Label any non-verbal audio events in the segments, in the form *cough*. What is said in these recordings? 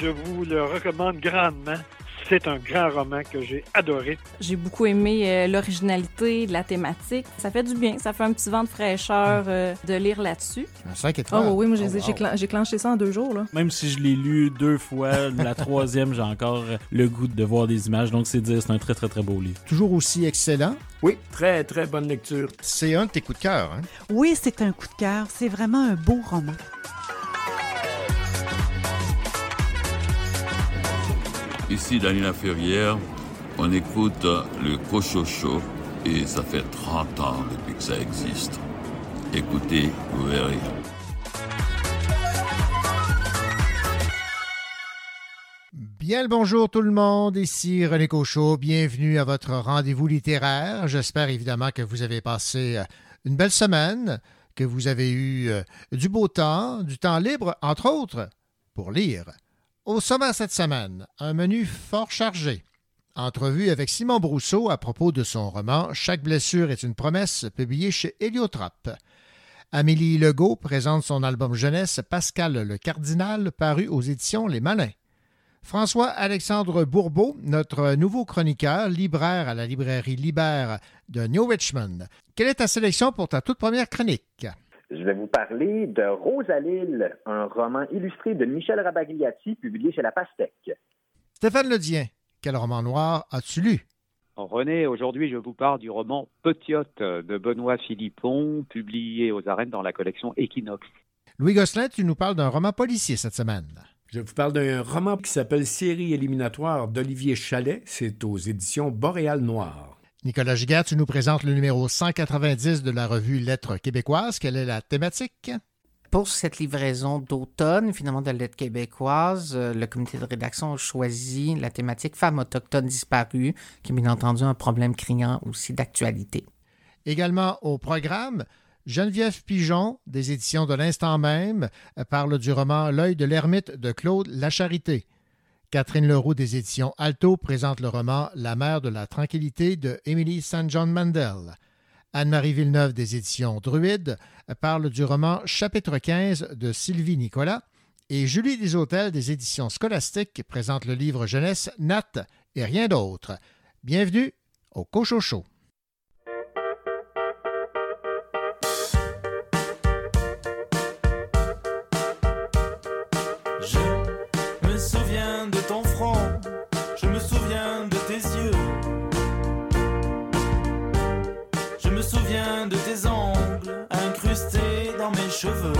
je vous le recommande grandement. C'est un grand roman que j'ai adoré. J'ai beaucoup aimé euh, l'originalité de la thématique. Ça fait du bien. Ça fait un petit vent de fraîcheur euh, de lire là-dessus. Un 5 étoiles. Oh oui, moi j'ai Oh, clen- clenché ça en deux jours. Là. Même si je l'ai lu deux fois, la troisième, j'ai encore le goût de voir des images. Donc, c'est dire, c'est un très, très, très beau livre. Toujours aussi excellent. Oui, très, très bonne lecture. C'est un de tes coups de cœur. Hein? Oui, c'est un coup de cœur. C'est vraiment un beau roman. Ici Daniela Ferrière, on écoute le Cochocho et ça fait 30 ans depuis que ça existe. Écoutez, vous verrez. Bien le bonjour tout le monde, ici René Cochot, bienvenue à votre rendez-vous littéraire. J'espère évidemment que vous avez passé euh, une belle semaine, que vous avez eu euh, du beau temps, du temps libre, entre autres, pour lire. Au sommet cette semaine, un menu fort chargé. Entrevue avec Simon Brousseau à propos de son roman Chaque blessure est une promesse, publié chez Héliotrope. Amélie Legault présente son album jeunesse Pascal le Cardinal, paru aux éditions Les Malins. François-Alexandre Bourbeau, notre nouveau chroniqueur, libraire à la librairie Libère de New Richmond. Quelle est ta sélection pour ta toute première chronique? Je vais vous parler de Rosalille, un roman illustré de Michel Rabagliati, publié chez La Pastèque. Stéphane Ledien, quel roman noir as-tu lu? René, aujourd'hui, je vous parle du roman Petiote de Benoît Philippon, publié aux arènes dans la collection Equinox. Louis Gosselin, tu nous parles d'un roman policier cette semaine. Je vous parle d'un roman qui s'appelle Série éliminatoire d'Olivier Chalet. C'est aux éditions Boréal Noir. Nicolas Giguère, tu nous présentes le numéro 190 de la revue Lettres québécoises. Quelle est la thématique? Pour cette livraison d'automne, finalement, de lettres québécoises, euh, le comité de rédaction a choisi la thématique Femmes autochtones disparues, qui est bien entendu un problème criant aussi d'actualité. Également au programme, Geneviève Pigeon, des éditions de l'instant même, parle du roman L'œil de l'ermite de Claude Lacharité. Catherine Leroux des éditions Alto présente le roman La mer de la tranquillité de Émilie St. John Mandel. Anne-Marie Villeneuve des éditions Druide parle du roman Chapitre 15 de Sylvie Nicolas. Et Julie Deshôtels des éditions Scolastiques présente le livre jeunesse Nat et rien d'autre. Bienvenue au Cochocho. De tes ongles incrustés dans mes cheveux.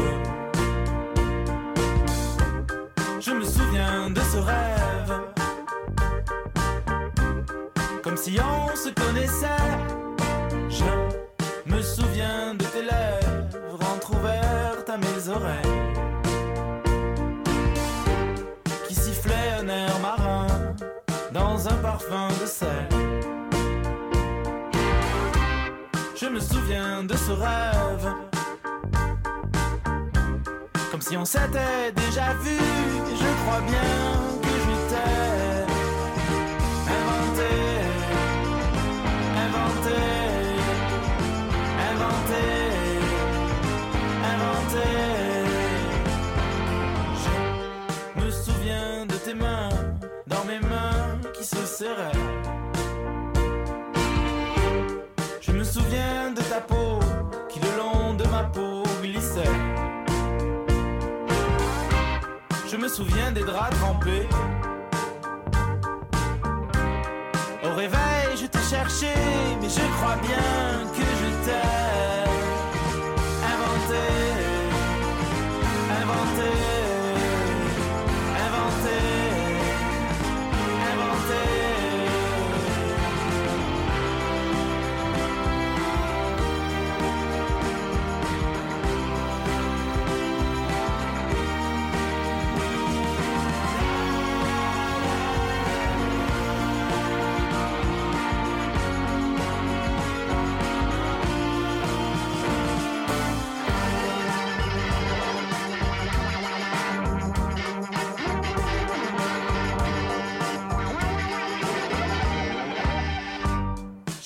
Je me souviens de ce rêve, comme si on se connaissait. Je me souviens de tes lèvres entrouvertes à mes oreilles. qui sifflait un air marin dans un parfum de sel. Je me souviens de ce rêve, comme si on s'était déjà vu. Je crois bien que je t'ai inventé, inventé, inventé, inventé. Je me souviens de tes mains dans mes mains qui se serraient. Souviens de ta peau qui le long de ma peau glissait. Je me souviens des draps trempés. Au réveil, je t'ai cherché, mais je crois bien que je t'ai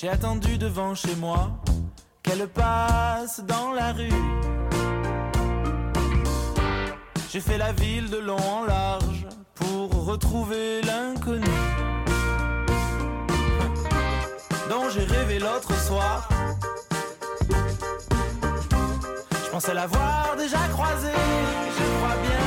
J'ai attendu devant chez moi qu'elle passe dans la rue. J'ai fait la ville de long en large pour retrouver l'inconnu dont j'ai rêvé l'autre soir. Je pensais l'avoir déjà croisé, je crois bien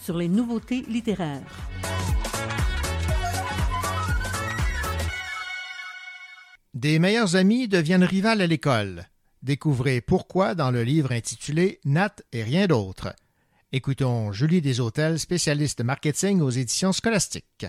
sur les nouveautés littéraires. Des meilleurs amis deviennent rivales à l'école. Découvrez pourquoi dans le livre intitulé Nat et rien d'autre. Écoutons Julie Deshôtels, spécialiste marketing aux éditions scolastiques.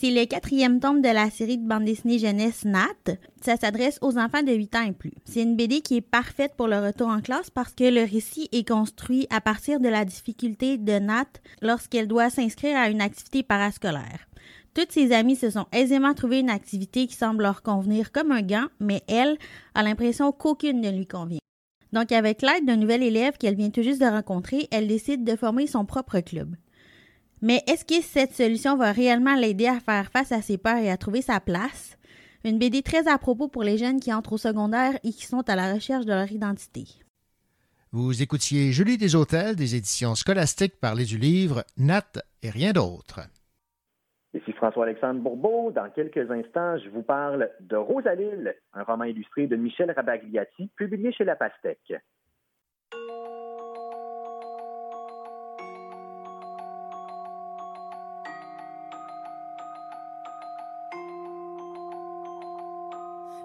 C'est le quatrième tome de la série de bande dessinée jeunesse Nat. Ça s'adresse aux enfants de 8 ans et plus. C'est une BD qui est parfaite pour le retour en classe parce que le récit est construit à partir de la difficulté de Nat lorsqu'elle doit s'inscrire à une activité parascolaire. Toutes ses amies se sont aisément trouvé une activité qui semble leur convenir comme un gant, mais elle a l'impression qu'aucune ne lui convient. Donc, avec l'aide d'un nouvel élève qu'elle vient tout juste de rencontrer, elle décide de former son propre club. Mais est-ce que cette solution va réellement l'aider à faire face à ses peurs et à trouver sa place? Une BD très à propos pour les jeunes qui entrent au secondaire et qui sont à la recherche de leur identité. Vous écoutiez Julie Deshôtels des éditions scolastiques parler du livre Nat et rien d'autre. Ici François-Alexandre Bourbeau. Dans quelques instants, je vous parle de Rosalille, un roman illustré de Michel Rabagliati, publié chez La Pastèque.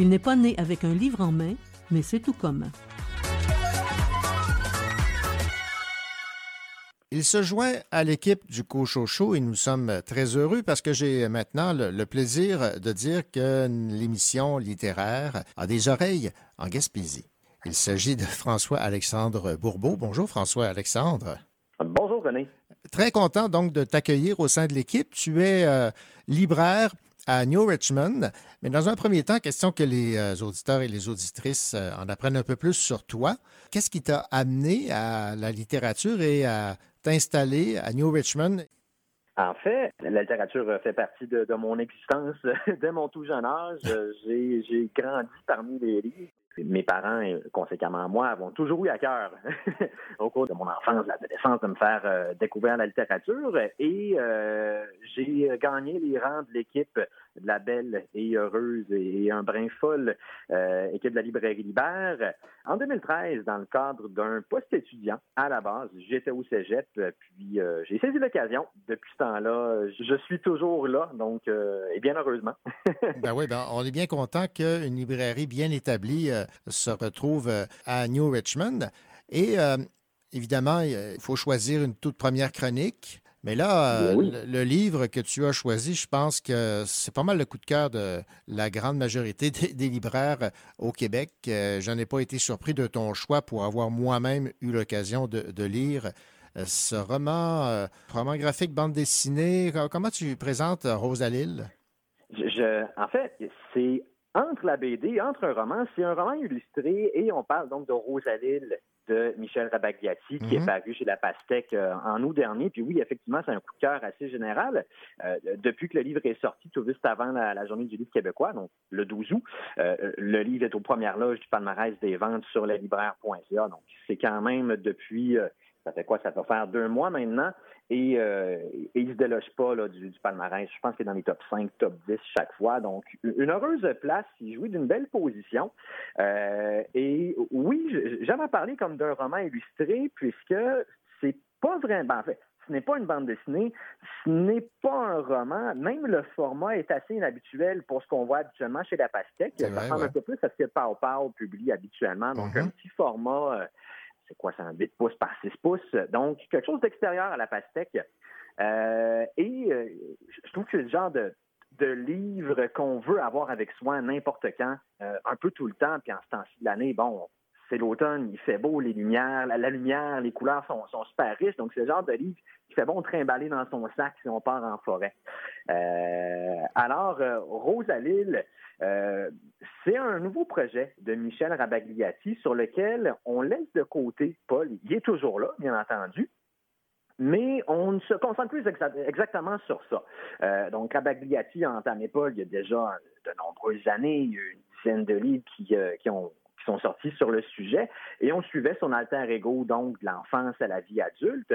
Il n'est pas né avec un livre en main, mais c'est tout comme. Il se joint à l'équipe du Cochocho et nous sommes très heureux parce que j'ai maintenant le, le plaisir de dire que l'émission littéraire a des oreilles en Gaspésie. Il s'agit de François-Alexandre Bourbeau. Bonjour François-Alexandre. Bonjour René. Très content donc de t'accueillir au sein de l'équipe. Tu es euh, libraire à New Richmond. Mais dans un premier temps, question que les euh, auditeurs et les auditrices euh, en apprennent un peu plus sur toi. Qu'est-ce qui t'a amené à la littérature et à t'installer à New Richmond? En fait, la littérature fait partie de, mon existence *laughs* dès mon tout jeune âge. J'ai grandi parmi les livres. Mes parents, et conséquemment moi, avons toujours eu à cœur, *laughs* au cours de mon enfance, de l'adolescence, de me faire euh, découvrir la littérature. Et euh, j'ai gagné les rangs de l'équipe de la belle et heureuse et un brin folle euh, équipe de la librairie Libère. En 2013, dans le cadre d'un poste étudiant, à la base, j'étais au cégep, puis euh, j'ai saisi l'occasion. Depuis ce temps-là, je suis toujours là, donc, euh, et bien heureusement. *laughs* ben oui, ben, on est bien content qu'une librairie bien établie euh, se retrouve à New Richmond. Et évidemment, il faut choisir une toute première chronique. Mais là, euh, Oui. le, le livre que tu as choisi, je pense que c'est pas mal le coup de cœur de la grande majorité *laughs* des, des libraires au Québec. Euh, Je n'ai pas été surpris de ton choix pour avoir moi-même eu l'occasion de, de lire euh, ce roman, euh, roman graphique, bande dessinée. Co- Comment tu présentes euh, Rosalille? Je, je- en fait, c'est entre la BD, entre un roman, c'est un roman illustré et on parle donc de Rosalille de Michel Rabagliati qui Mhm. est paru chez La Pastèque euh, en août dernier. Puis oui, effectivement, c'est un coup de cœur assez général. Euh, depuis que le livre est sorti, tout juste avant la, la journée du livre québécois, donc le 12 août, euh, le livre est aux premières loges du palmarès des ventes sur leslibraires.ca. Donc c'est quand même depuis... euh, ça fait quoi? Ça va faire deux mois maintenant. Et, euh, et il ne se déloge pas là, du, du palmarès. Je pense qu'il est dans les top 5, top 10 chaque fois. Donc, une heureuse place. Il jouit d'une belle position. Euh, et oui, j'aime en parler comme d'un roman illustré, puisque c'est pas vraiment. En fait, ce n'est pas une bande dessinée, ce n'est pas un roman. Même le format est assez inhabituel pour ce qu'on voit habituellement chez La Pastèque. Ça ressemble ouais. un peu plus à ce que Pau Pau publie habituellement. Donc, Mhm. un petit format. C'est quoi, c'est un 8 pouces par 6 pouces. Donc, quelque chose d'extérieur à la pastèque. Euh, et euh, je trouve que c'est le genre de, de livre qu'on veut avoir avec soi n'importe quand, euh, un peu tout le temps, puis en ce temps-ci de l'année, bon, c'est l'automne, il fait beau, les lumières, la, lumière, les couleurs sont, super riches, donc c'est le genre de livre qui fait bon trimballer dans son sac si on part en forêt. Euh, alors, euh, Rosalille, euh, c'est un nouveau projet de Michel Rabagliati sur lequel on laisse de côté Paul. Il est toujours là, bien entendu, mais on ne se concentre plus exa- exactement sur ça. Euh, donc, Rabagliati a entamé Paul il y a déjà de nombreuses années. Il y a eu une dizaine de livres qui, qui ont sont sortis sur le sujet et on suivait son alter ego, donc de l'enfance à la vie adulte.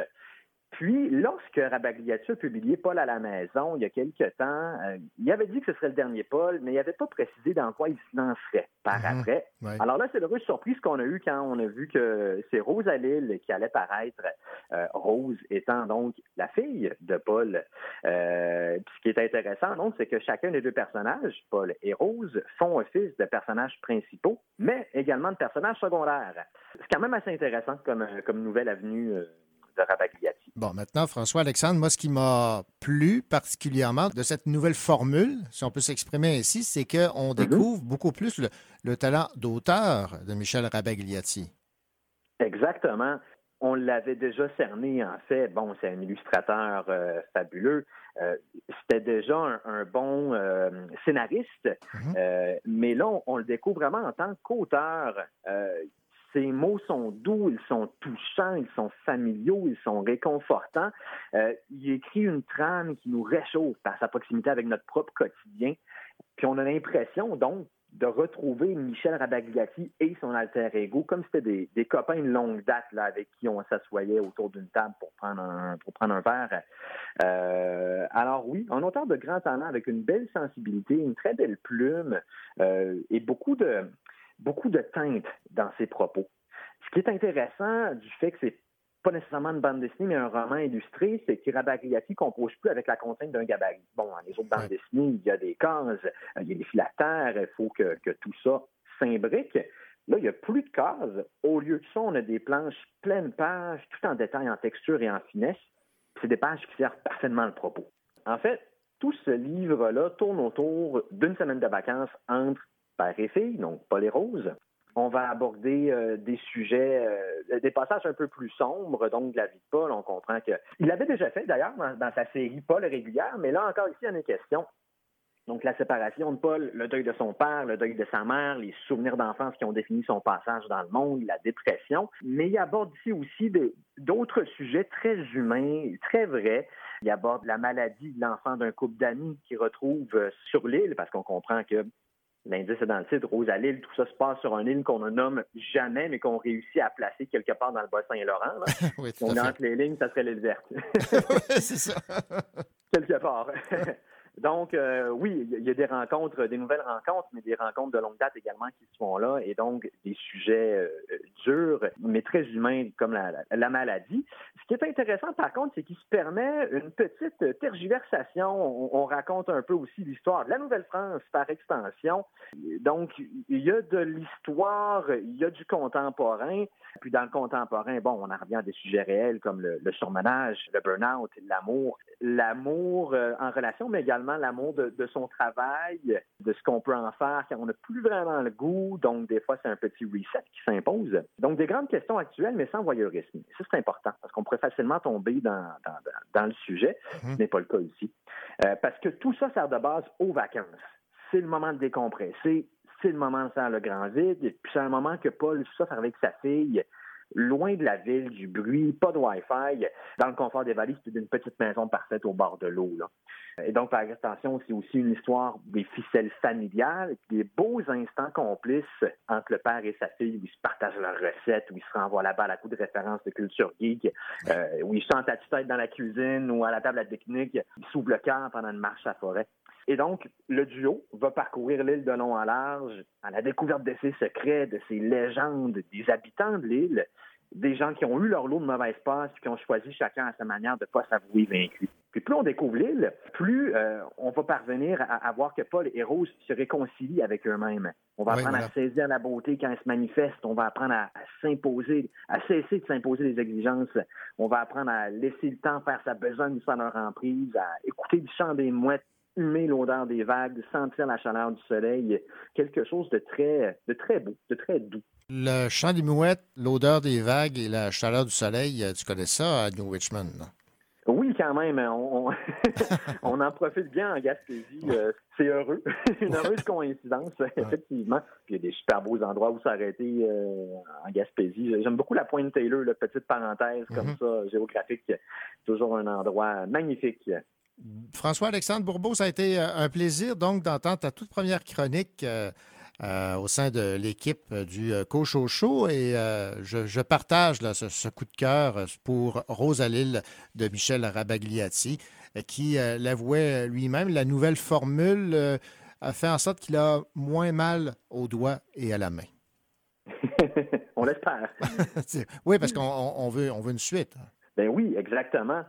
Puis, lorsque Rabagliati a publié Paul à la maison, il y a quelque temps, euh, il avait dit que ce serait le dernier Paul, mais il n'avait pas précisé dans quoi il se lancerait par Mhm. après. Ouais. Alors là, c'est l'heureuse surprise qu'on a eue quand on a vu que c'est Rosalille qui allait paraître, euh, Rose étant donc la fille de Paul. Euh, puis ce qui est intéressant, donc, c'est que chacun des deux personnages, Paul et Rose, font office de personnages principaux, mais également de personnages secondaires. C'est quand même assez intéressant comme, comme nouvelle avenue de Rabagliati. Bon, maintenant, François-Alexandre, moi, ce qui m'a plu particulièrement de cette nouvelle formule, si on peut s'exprimer ainsi, c'est qu'on découvre beaucoup plus le, le talent d'auteur de Michel Rabagliati. Exactement. On l'avait déjà cerné, en fait. Bon, c'est un illustrateur euh, fabuleux. Euh, C'était déjà un, un bon euh, scénariste, Euh, mais là, on, on le découvre vraiment en tant qu'auteur. Ses mots sont doux, ils sont touchants, ils sont familiaux, ils sont réconfortants. Euh, il écrit une trame qui nous réchauffe par sa proximité avec notre propre quotidien. Puis on a l'impression, donc, de retrouver Michel Rabagliati et son alter ego, comme c'était des, des copains de longue date là, avec qui on s'assoyait autour d'une table pour prendre un, pour prendre un verre. Euh, alors oui, un auteur de grand talent avec une belle sensibilité, une très belle plume euh, et beaucoup de, beaucoup de teintes dans ses propos. Ce qui est intéressant du fait que c'est pas nécessairement une bande dessinée, mais un roman illustré, c'est que Rabagliati compose plus avec la contrainte d'un gabarit. Bon, dans les autres bandes dessinées, il y a des cases, euh, il y a des filataires, il faut que, que tout ça s'imbrique. Là, il n'y a plus de cases. Au lieu de ça, on a des planches pleines pages, tout en détail, en texture et en finesse. C'est des pages qui servent parfaitement le propos. En fait, tout ce livre-là tourne autour d'une semaine de vacances entre père et fille, donc Paul et Rose. On va aborder euh, des sujets, euh, des passages un peu plus sombres, donc de la vie de Paul. On comprend que. Il l'avait déjà fait d'ailleurs dans, sa série Paul régulière, mais là encore ici, il y en est question. Donc, la séparation de Paul, le deuil de son père, le deuil de sa mère, les souvenirs d'enfance qui ont défini son passage dans le monde, la dépression. Mais il aborde ici aussi d'autres sujets très humains, très vrais. Il aborde la maladie de l'enfant d'un couple d'amis qui retrouve euh, sur l'île, parce qu'on comprend que L'indice est dans le titre, Rose à l'île, tout ça se passe sur un île qu'on ne nomme jamais, mais qu'on réussit à placer quelque part dans le Bas-Saint-Laurent. *laughs* Oui, On est entre les lignes, ça serait l'île verte. *laughs* c'est ça. *laughs* quelque part. Donc, euh, oui, il y a- des rencontres, des nouvelles rencontres, mais des rencontres de longue date également qui se font là, et donc des sujets euh, durs, mais très humains, comme la, la- la maladie. Ce qui est intéressant, par contre, c'est qu'il se permet une petite tergiversation. On, on raconte un peu aussi l'histoire de la Nouvelle-France par extension. Donc, il y a de l'histoire, il y a du contemporain. Puis dans le contemporain, bon, on en revient à des sujets réels comme le, le surmenage, le burn-out, l'amour. L'amour euh, en relation, mais également l'amour de, de son travail, de ce qu'on peut en faire quand on n'a plus vraiment le goût. Donc, des fois, c'est un petit reset qui s'impose. Donc, des grandes questions actuelles, mais sans voyeurisme. Ça, c'est important parce qu'on pourrait facilement tomber dans, dans, le sujet. Ce n'est pas le cas ici. Euh, parce que tout ça sert de base aux vacances. C'est le moment de décompresser, c'est le moment de faire le grand vide, puis c'est un moment que Paul souffre avec sa fille, loin de la ville, du bruit, pas de Wi-Fi, dans le confort des valises, puis d'une petite maison parfaite au bord de l'eau. Et donc, par extension, c'est aussi une histoire des ficelles familiales, des beaux instants complices entre le père et sa fille, où ils se partagent leurs recettes, où ils se renvoient là-bas à la coup de référence de culture geek, euh, où ils chantent à tue-tête dans la cuisine ou à la table à pique-nique, ils s'ouvrent le cœur pendant une marche à la forêt. Et donc, le duo va parcourir l'île de long en large à la découverte de ses secrets, de ses légendes, des habitants de l'île, des gens qui ont eu leur lot de mauvaises passes puis qui ont choisi chacun à sa manière de ne pas s'avouer vaincu. Puis plus on découvre l'île, plus euh, on va parvenir à, à voir que Paul et Rose se réconcilient avec eux-mêmes. On va Oui, apprendre voilà. à saisir la beauté quand elle se manifeste. On va apprendre à, à s'imposer, à cesser de s'imposer des exigences. On va apprendre à laisser le temps faire sa besogne sans leur emprise, à écouter le chant des mouettes, humer l'odeur des vagues, sentir la chaleur du soleil. Quelque chose de très, de très beau, de très doux. Le chant des mouettes, l'odeur des vagues et la chaleur du soleil, euh, tu connais ça à New Richmond? Oui, quand même. On, on, *laughs* on en profite bien en Gaspésie. Euh, c'est heureux. *laughs* Une heureuse coïncidence, effectivement. Puis il y a des super beaux endroits où s'arrêter euh, en Gaspésie. J'aime beaucoup la pointe Taylor, la petite parenthèse comme Mhm. ça, géographique. Toujours un endroit magnifique. François-Alexandre Bourbeau, ça a été euh, un plaisir donc d'entendre ta toute première chronique euh, euh, au sein de l'équipe du Show et euh, je, je partage là, ce, ce coup de cœur pour Rosalille de Michel Rabagliati qui l'avouait lui-même. La nouvelle formule a fait en sorte qu'il a moins mal aux doigts et à la main. *laughs* on l'espère. *laughs* oui, parce qu'on on- on veut, on veut une suite. Ben oui, exactement.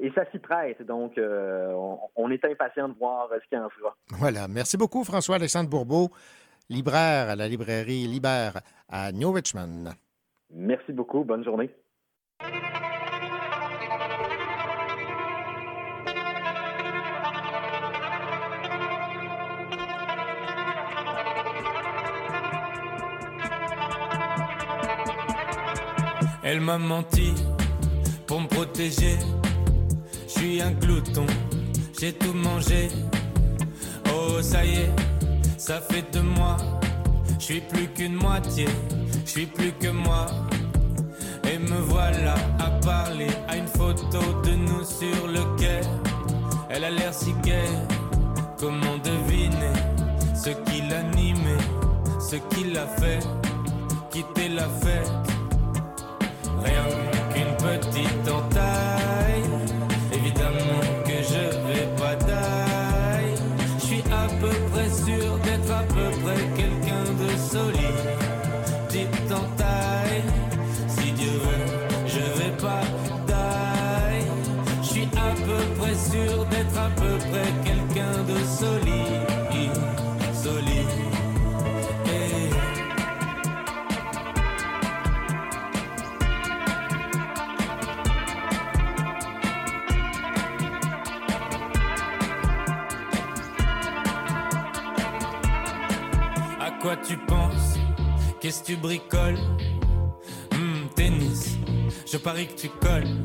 Et ça s'y prête. Donc, euh, on, on est impatient de voir euh, ce qu'il en fera. Voilà. Merci beaucoup, François-Alexandre Bourbeau, libraire à la librairie Libère à New Richmond. Merci beaucoup. Bonne journée. Elle m'a menti Je suis un glouton, j'ai tout mangé. Oh, ça y est, ça fait de moi. Je suis plus qu'une moitié, je suis plus que moi. Et me voilà à parler à une photo de nous sur le quai. Elle a l'air si gaie, comment deviner ce qui l'animait, ce qui l'a fait? Quitter la fête? Rien qu'une petite entaille. Quoi tu penses? Qu'est-ce que tu bricoles? Hmm, Tennis, je parie que tu colles.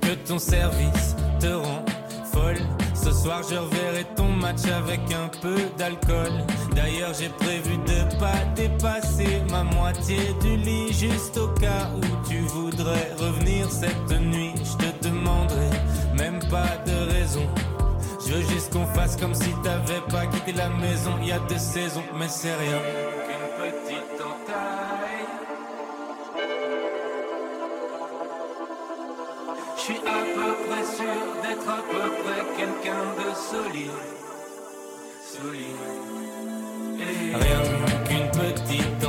Que ton service te rend folle. Ce soir, je reverrai ton match avec un peu d'alcool. D'ailleurs, j'ai prévu de pas dépasser ma moitié du lit, juste au cas où tu voudrais revenir cette nuit. Je te demanderai même pas veux juste qu'on fasse comme si t'avais pas quitté la maison. Il y a deux saisons, mais c'est rien. Qu'une petite entaille. Je suis à peu près sûr d'être à peu près quelqu'un de solide. Solide. Et Rien qu'une petite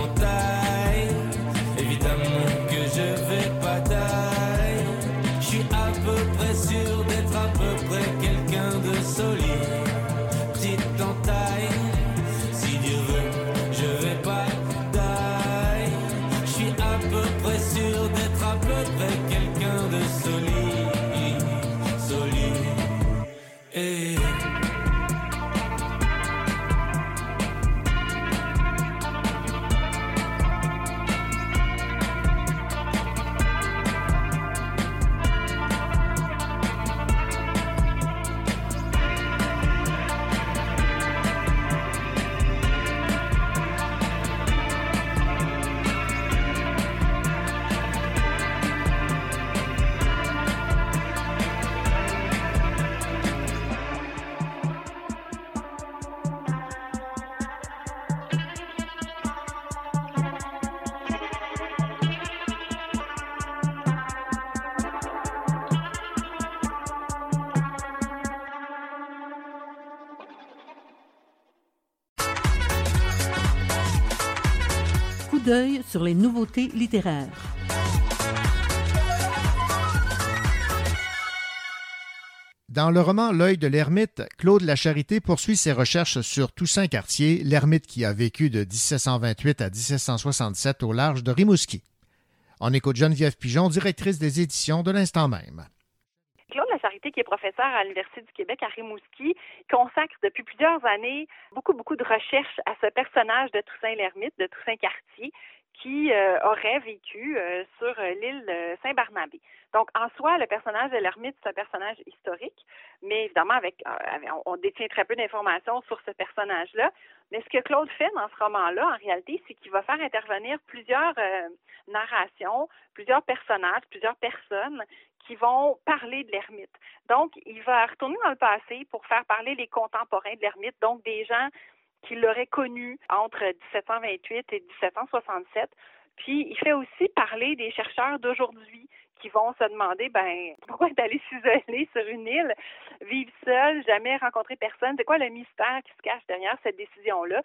Dans le roman L'œil de l'ermite, Claude Lacharité poursuit ses recherches sur Toussaint Cartier, l'ermite qui a vécu de 1728 à 1767 au large de Rimouski. On écoute Geneviève Pigeon, directrice des éditions de l'instant même. Claude Lacharité, qui est professeur à l'Université du Québec à Rimouski, consacre depuis plusieurs années beaucoup, beaucoup de recherches à ce personnage de Toussaint l'Ermite, de Toussaint Cartier, qui euh, aurait vécu euh, sur euh, l'île Saint-Barnabé. Donc, en soi, le personnage de l'ermite, c'est un personnage historique, mais évidemment, avec, on, on détient très peu d'informations sur ce personnage-là. Mais ce que Claude fait dans ce roman-là, en réalité, c'est qu'il va faire intervenir plusieurs narrations, plusieurs personnages, plusieurs personnes qui vont parler de l'ermite. Donc, il va retourner dans le passé pour faire parler les contemporains de l'ermite, donc des gens qui l'auraient connu entre 1728 et 1767. Puis, il fait aussi parler des chercheurs d'aujourd'hui qui vont se demander, ben, *laughs* pourquoi allé s'isoler sur une île, vivre seul, jamais rencontrer personne? C'est quoi le mystère qui se cache derrière cette décision-là?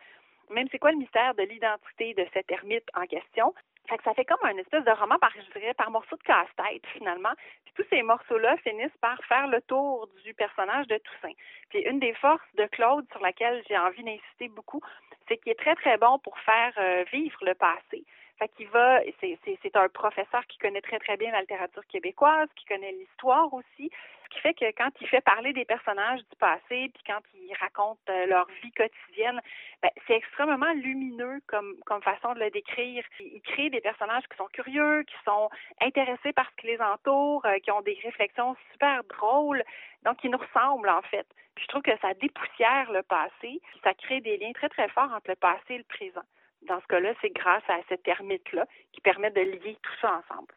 Même c'est quoi le mystère de l'identité de cet ermite en question? Fait que ça fait comme un espèce de roman par, je dirais, par morceaux de casse-tête, finalement. Puis tous ces morceaux-là finissent par faire le tour du personnage de Toussaint. Puis une des forces de Claude sur laquelle j'ai envie d'insister beaucoup, c'est qu'il est très, très bon pour faire euh, vivre le passé. Fait qu'il va, c'est un professeur qui connaît très, très bien la littérature québécoise, qui connaît l'histoire aussi, qui fait que quand il fait parler des personnages du passé, puis quand il raconte euh, leur vie quotidienne, ben, c'est extrêmement lumineux comme, comme façon de le décrire. Il crée des personnages qui sont curieux, qui sont intéressés par ce qui les entoure, euh, qui ont des réflexions super drôles, donc qui nous ressemblent en fait. Puis je trouve que ça dépoussière le passé, ça crée des liens très, très forts entre le passé et le présent dans ce cas-là, c'est grâce à cette ermite-là qui permet de lier tout ça ensemble.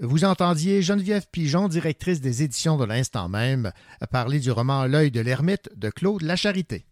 Vous entendiez Geneviève Pigeon, directrice des éditions de l'instant même, parler du roman L'œil de l'ermite de Claude Lacharité.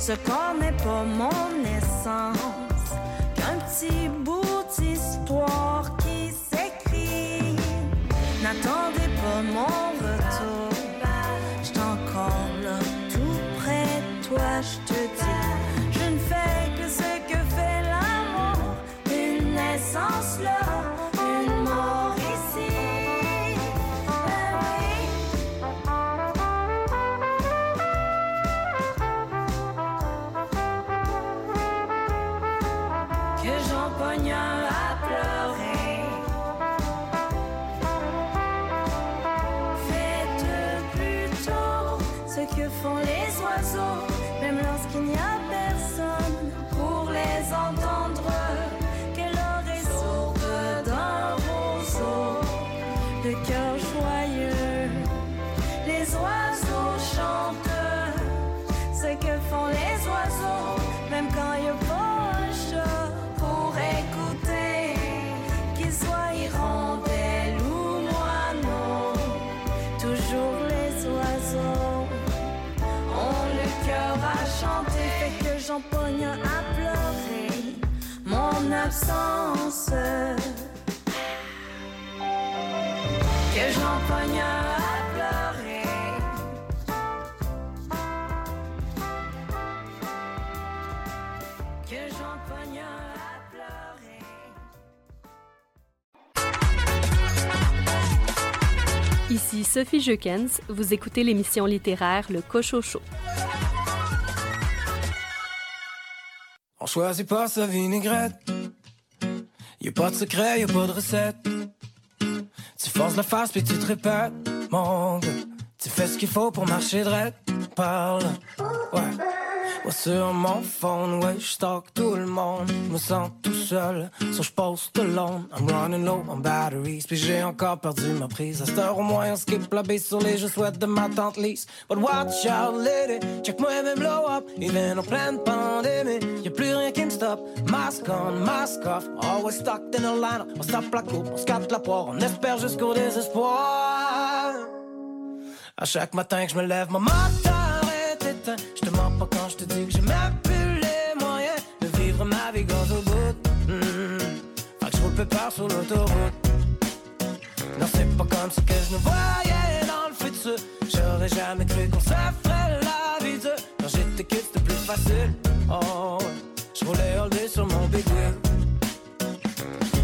Ce corps n'est pas mon essence, qu'un petit bout d'histoire Que j'en pogne à pleurer. Que j'en pogne à pleurer. Ici Sophie Jeukens, vous écoutez l'émission littéraire Le Cochocho. On choisit pas sa vinaigrette. Y a pas de secret, y a pas de recette. Tu forces la face puis tu te répètes, mon. Tu fais ce qu'il faut pour marcher droit. Parle, ouais. Ouais, sur mon phone, ouais, je tout le monde. Je me sens tout seul, so je poste alone. I'm running low on batteries, puis j'ai encore perdu ma prise. À cette heure au moins, on skip la base sur les je souhaite de ma tante Lise. But watch out, lady, check moi même blow up. Even en pleine pandémie, y'a plus rien qui me stoppe. Mask on, mask off, always stuck in a line. On se tape la coupe, on se capte la poire, on espère jusqu'au désespoir. À chaque matin que je me lève, mon moteur pépère sur l'autoroute. Non, c'est pas comme ça que je me voyais dans le futur. J'aurais jamais cru qu'on se ferait la vie dure. Quand j'étais kid, c'était plus facile. Oh, je roulais all day sur mon big.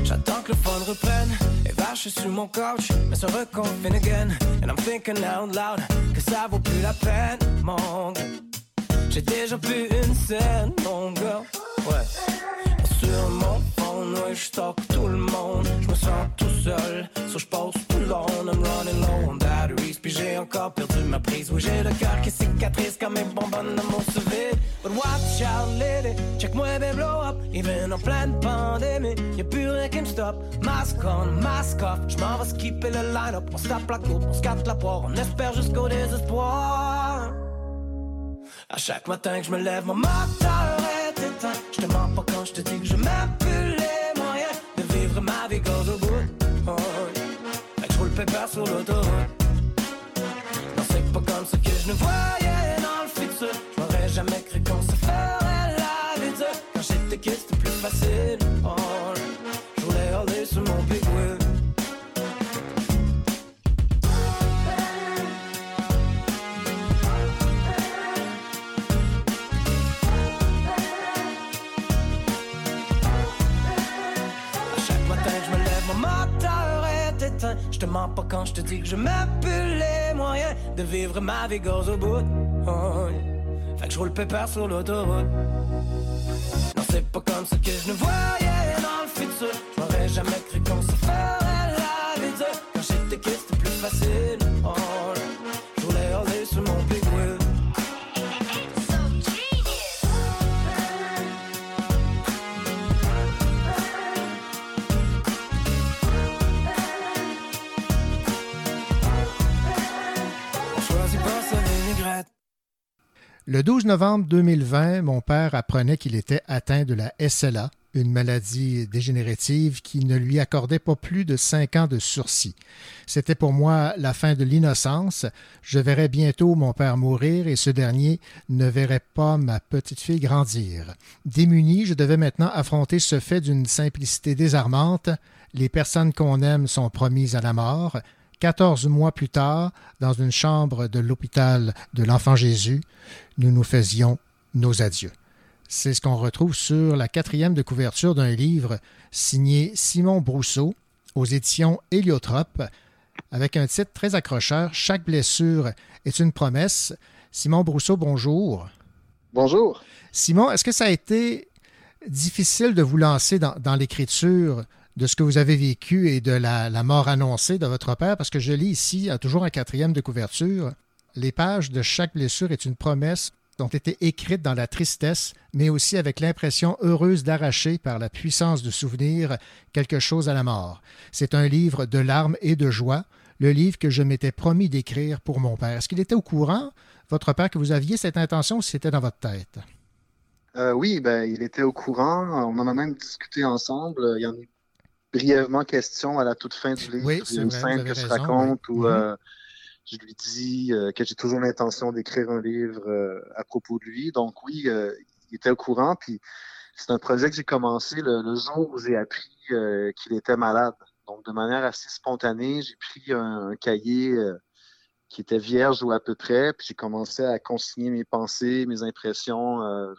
J'attends que le fun reprenne et vache sur mon couch, mais se reconfine again. And I'm thinking out loud que ça vaut plus la peine, mon gars. J'ai déjà vu une scène, mon gars. Ouais. Sur mon ouais, je talk tout le monde. Je me sens tout seul, so je pose tout long. I'm running low on batteries, puis j'ai encore perdu ma prise. Oui, j'ai le cœur qui cicatrice comme mes bonbonnes de mon vide. But watch out, lady, check-moi, baby, blow up. Even en pleine pandémie, y'a plus rien qui me stoppe. Mask on, mask off, je m'en vais skipper le line-up. On se tape la coupe, on se capte la poire, on espère jusqu'au désespoir. À chaque matin que je me lève, mon moteur est éteint. Je te mens pas quand je te dis que je mets pépère sur l'autoroute. Non, c'est pas comme ça que je ne voyais dans le futur. Je m'aurais jamais cru qu'on se ferait Je te mens pas quand je te dis que je plus les moyens de vivre ma vie au bout. Oh. Fait que je roule pépère sur l'autoroute. Non, c'est pas comme ça que je ne voyais dans le futur. Je m'aurais jamais cru qu'on se ferait la vie dure. Quand j'étais kid, c'était plus facile. Oh, sur mon big Le 12 novembre 2020, mon père apprenait qu'il était atteint de la SLA, une maladie dégénérative qui ne lui accordait pas plus de cinq ans de sursis. C'était pour moi la fin de l'innocence. Je verrais bientôt mon père mourir et ce dernier ne verrait pas ma petite fille grandir. Démuni, je devais maintenant affronter ce fait d'une simplicité désarmante. Les personnes qu'on aime sont promises à la mort. Quatorze mois plus tard, dans une chambre de l'hôpital de l'Enfant Jésus, nous nous faisions nos adieux. C'est ce qu'on retrouve sur la quatrième de couverture d'un livre signé Simon Brousseau aux éditions Héliotrope, avec un titre très accrocheur Chaque blessure est une promesse. Simon Brousseau, bonjour. Bonjour. Simon, est-ce que ça a été difficile de vous lancer dans, dans l'écriture de ce que vous avez vécu et de la, la, mort annoncée de votre père? Parce que je lis ici, toujours un quatrième de couverture, les pages de chaque blessure est une promesse ont été écrites dans la tristesse, mais aussi avec l'impression heureuse d'arracher par la puissance de souvenir quelque chose à la mort. C'est un livre de larmes et de joie, le livre que je m'étais promis d'écrire pour mon père. Est-ce qu'il était au courant, votre père, que vous aviez cette intention ou c'était dans votre tête? Euh, oui, ben, il était au courant. On en a même discuté ensemble. Il en brièvement question à la toute fin du livre. Oui, il y a une scène que je raconte oui. où mm -hmm. euh, je lui dis euh, que j'ai toujours l'intention d'écrire un livre euh, à propos de lui. Donc oui, il était au courant. Puis c'est un projet que j'ai commencé le, le, jour où j'ai appris qu'il était malade. Donc de manière assez spontanée, j'ai pris un, un cahier qui était vierge ou à peu près, puis j'ai commencé à consigner mes pensées, mes impressions,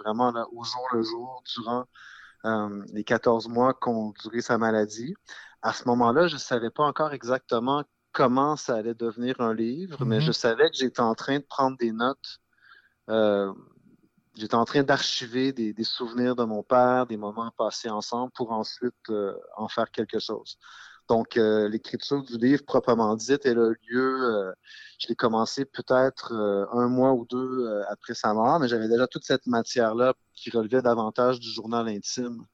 vraiment là, au jour le jour, durant les 14 mois qu'ont duré sa maladie. À ce moment-là, je ne savais pas encore exactement comment ça allait devenir un livre, mm -hmm. mais je savais que j'étais en train de prendre des notes. Euh, j'étais en train d'archiver des, des, souvenirs de mon père, des moments passés ensemble pour ensuite euh, en faire quelque chose. Donc, euh, l'écriture du livre proprement dite, elle a lieu, je l'ai commencé peut-être un mois ou deux après sa mort, mais j'avais déjà toute cette matière-là qui relevait davantage du journal intime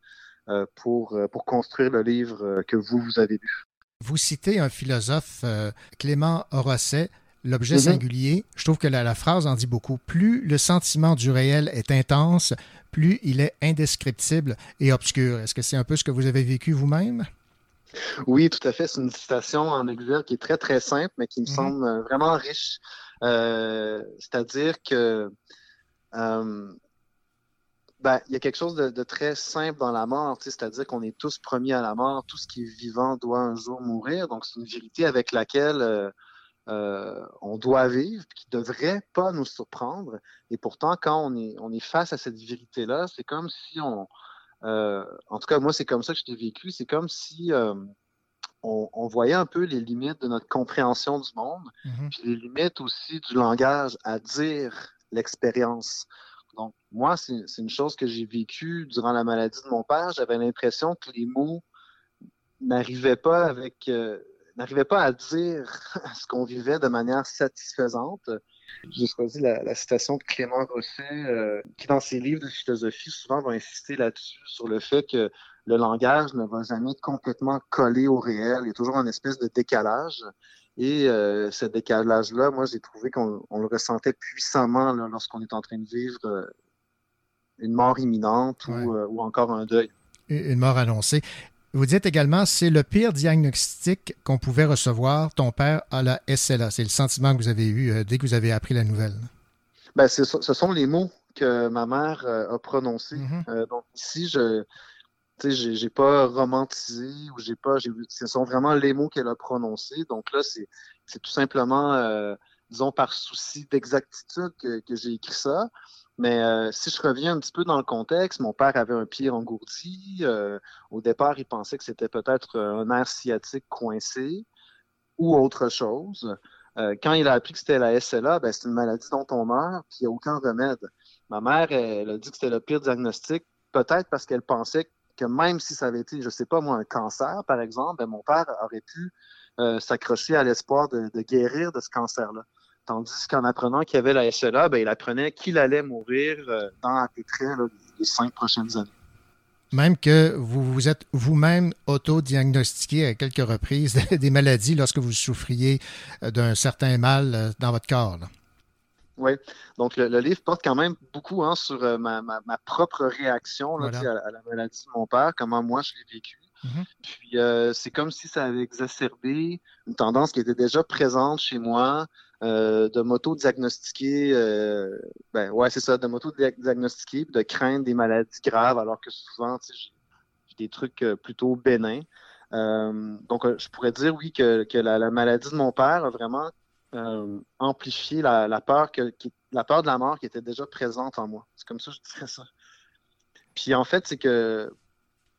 pour, pour construire le livre que vous, vous avez lu. Vous citez un philosophe, euh, Clément Orosset, l'objet mm -hmm. singulier. Je trouve que la, la, phrase en dit beaucoup. Plus le sentiment du réel est intense, plus il est indescriptible et obscur. Est-ce que c'est un peu ce que vous avez vécu vous-même? Oui, tout à fait. C'est une citation en exergue qui est très, très simple, mais qui me mm -hmm. semble vraiment riche. Euh, C'est-à-dire que euh, ben, il y a quelque chose de, de très simple dans la mort, c'est-à-dire qu'on est tous promis à la mort, tout ce qui est vivant doit un jour mourir, donc c'est une vérité avec laquelle euh, euh, on doit vivre, qui ne devrait pas nous surprendre, et pourtant quand on est, on est face à cette vérité-là, c'est comme si on, euh, en tout cas, moi, c'est comme ça que je l'ai vécu. C'est comme si euh, on, on voyait un peu les limites de notre compréhension du monde, Mhm. puis les limites aussi du langage à dire l'expérience. Donc, moi, c'est c'est une chose que j'ai vécue durant la maladie de mon père. J'avais l'impression que les mots n'arrivaient pas avec euh, n'arrivaient pas à dire *laughs* ce qu'on vivait de manière satisfaisante. J'ai choisi la, la citation de Clément Rosset, euh, qui dans ses livres de philosophie souvent va insister là-dessus sur le fait que le langage ne va jamais complètement coller au réel. Il y a toujours une espèce de décalage. Et euh, ce décalage-là, moi, j'ai trouvé qu'on on le ressentait puissamment lorsqu'on est en train de vivre euh, une mort imminente ou, euh, ou encore un deuil. Une mort annoncée. Vous dites également, c'est le pire diagnostic qu'on pouvait recevoir. Ton père a la SLA. C'est le sentiment que vous avez eu euh, dès que vous avez appris la nouvelle. Ben, ce sont les mots que ma mère euh, a prononcés. Euh, donc ici, je j'ai pas romantisé ou j'ai pas. Ce sont vraiment les mots qu'elle a prononcés. Donc là, c'est c'est tout simplement, euh, disons, par souci d'exactitude que, que j'ai écrit ça. Mais euh, si je reviens un petit peu dans le contexte, mon père avait un pied engourdi. Euh, au départ, il pensait que c'était peut-être un nerf sciatique coincé ou autre chose. Euh, quand il a appris que c'était la SLA, ben, c'est une maladie dont on meurt, puis il n'y a aucun remède. Ma mère, elle, a dit que c'était le pire diagnostic, peut-être parce qu'elle pensait que même si ça avait été, je sais pas moi, un cancer, par exemple, ben, mon père aurait pu euh, s'accrocher à l'espoir de, de guérir de ce cancer-là. Tandis qu'en apprenant qu'il y avait la SLA, ben, il apprenait qu'il allait mourir euh, dans à peu près là, les cinq prochaines années. Même que vous vous êtes vous-même auto-diagnostiqué à quelques reprises *laughs* des maladies lorsque vous souffriez euh, d'un certain mal euh, dans votre corps. là. Oui, donc le, le livre porte quand même beaucoup hein, sur euh, ma, ma- ma propre réaction là, Voilà. à, à la maladie de mon père, comment moi je l'ai vécu. Mhm. Puis euh, c'est comme si ça avait exacerbé une tendance qui était déjà présente chez moi euh, de m'auto-diagnostiquer, euh, ben ouais c'est ça, de m'auto-diagnostiquer, puis de craindre des maladies graves, alors que souvent j'ai des trucs euh, plutôt bénins. Euh, donc je pourrais dire oui que, que la, la maladie de mon père a vraiment amplifié la, la peur que, la peur de la mort qui était déjà présente en moi. C'est comme ça que je dirais ça. Puis en fait, c'est que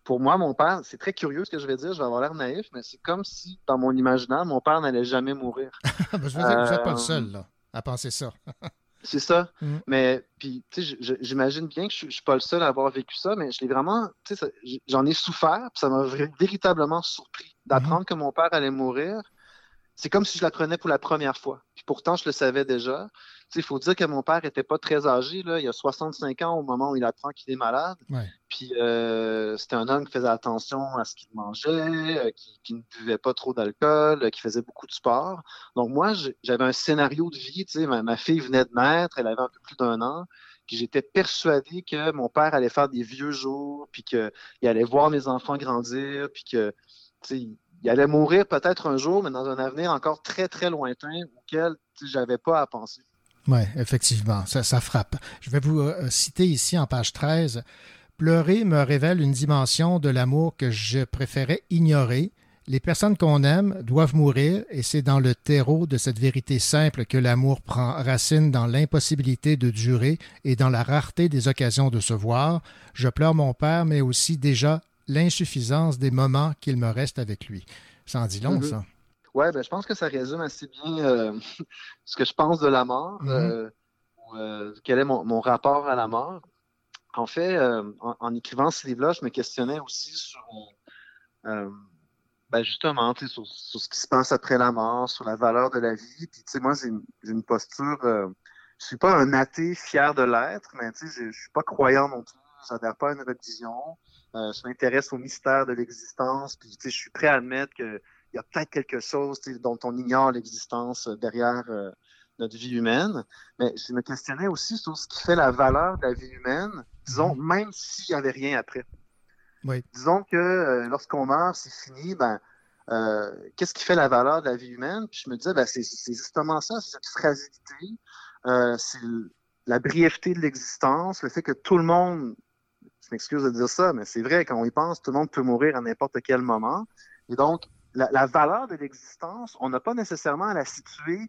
pour moi, mon père, c'est très curieux ce que je vais dire, je vais avoir l'air naïf, mais c'est comme si dans mon imaginaire, mon père n'allait jamais mourir. *laughs* Ben, je veux dire, vous n'êtes pas Euh, le seul là, à penser ça. *laughs* C'est ça. Mm. Mais puis, tu sais, j'imagine bien que je, suis- je suis pas le seul à avoir vécu ça, mais je l'ai vraiment, tu sais, j'en ai souffert, puis ça m'a véritablement surpris d'apprendre que mon père allait mourir. C'est comme si je l'apprenais pour la première fois. Puis pourtant, je le savais déjà. Tu sais, il faut dire que mon père était pas très âgé, là. Il a 65 ans au moment où il apprend qu'il est malade. Ouais. Puis euh, c'était un homme qui faisait attention à ce qu'il mangeait, euh, qui, qui ne buvait pas trop d'alcool, euh, qui faisait beaucoup de sport. Donc moi, j'avais un scénario de vie. Ma, ma fille venait de naître, elle avait un peu plus d'un an. Puis j'étais persuadé que mon père allait faire des vieux jours, puis qu'il allait voir mes enfants grandir, puis que tu sais, il allait mourir peut-être un jour, mais dans un avenir encore très, très lointain auquel j'avais pas à penser. Oui, effectivement, ça, ça frappe. Je vais vous euh, citer ici en page 13. Pleurer me révèle une dimension de l'amour que je préférais ignorer. Les personnes qu'on aime doivent mourir et c'est dans le terreau de cette vérité simple que l'amour prend racine dans l'impossibilité de durer et dans la rareté des occasions de se voir. Je pleure mon père, mais aussi déjà l'insuffisance des moments qu'il me reste avec lui. Ça en dit long, Mhm. ça. Ouais, ben, je pense que ça résume assez bien euh, *laughs* ce que je pense de la mort, Mhm. euh, ou, euh, quel est mon, mon rapport à la mort. En fait, en, en écrivant ce livre-là, je me questionnais aussi sur, ben, justement, sur, sur ce qui se passe après la mort, sur la valeur de la vie. Puis, tu sais, moi, j'ai une, posture, euh, je suis pas un athée fier de l'être, mais tu sais, je, je suis pas croyant non plus. J'adhère pas à une religion. Euh, je m'intéresse au mystère de l'existence. Puis, je suis prêt à admettre que il y a peut-être quelque chose dont on ignore l'existence euh, derrière euh, notre vie humaine. Mais je me questionnais aussi sur ce qui fait la valeur de la vie humaine, disons, même s'il n'y avait rien après. Oui. Disons que euh, lorsqu'on meurt, c'est fini, ben, euh, qu'est-ce qui fait la valeur de la vie humaine? Puis je me disais, ben, c'est justement ça, c'est cette fragilité, euh, c'est la brièveté de l'existence, le fait que tout le monde, je m'excuse de dire ça, mais c'est vrai, quand on y pense, tout le monde peut mourir à n'importe quel moment. Et donc, la, la valeur de l'existence, on n'a pas nécessairement à la situer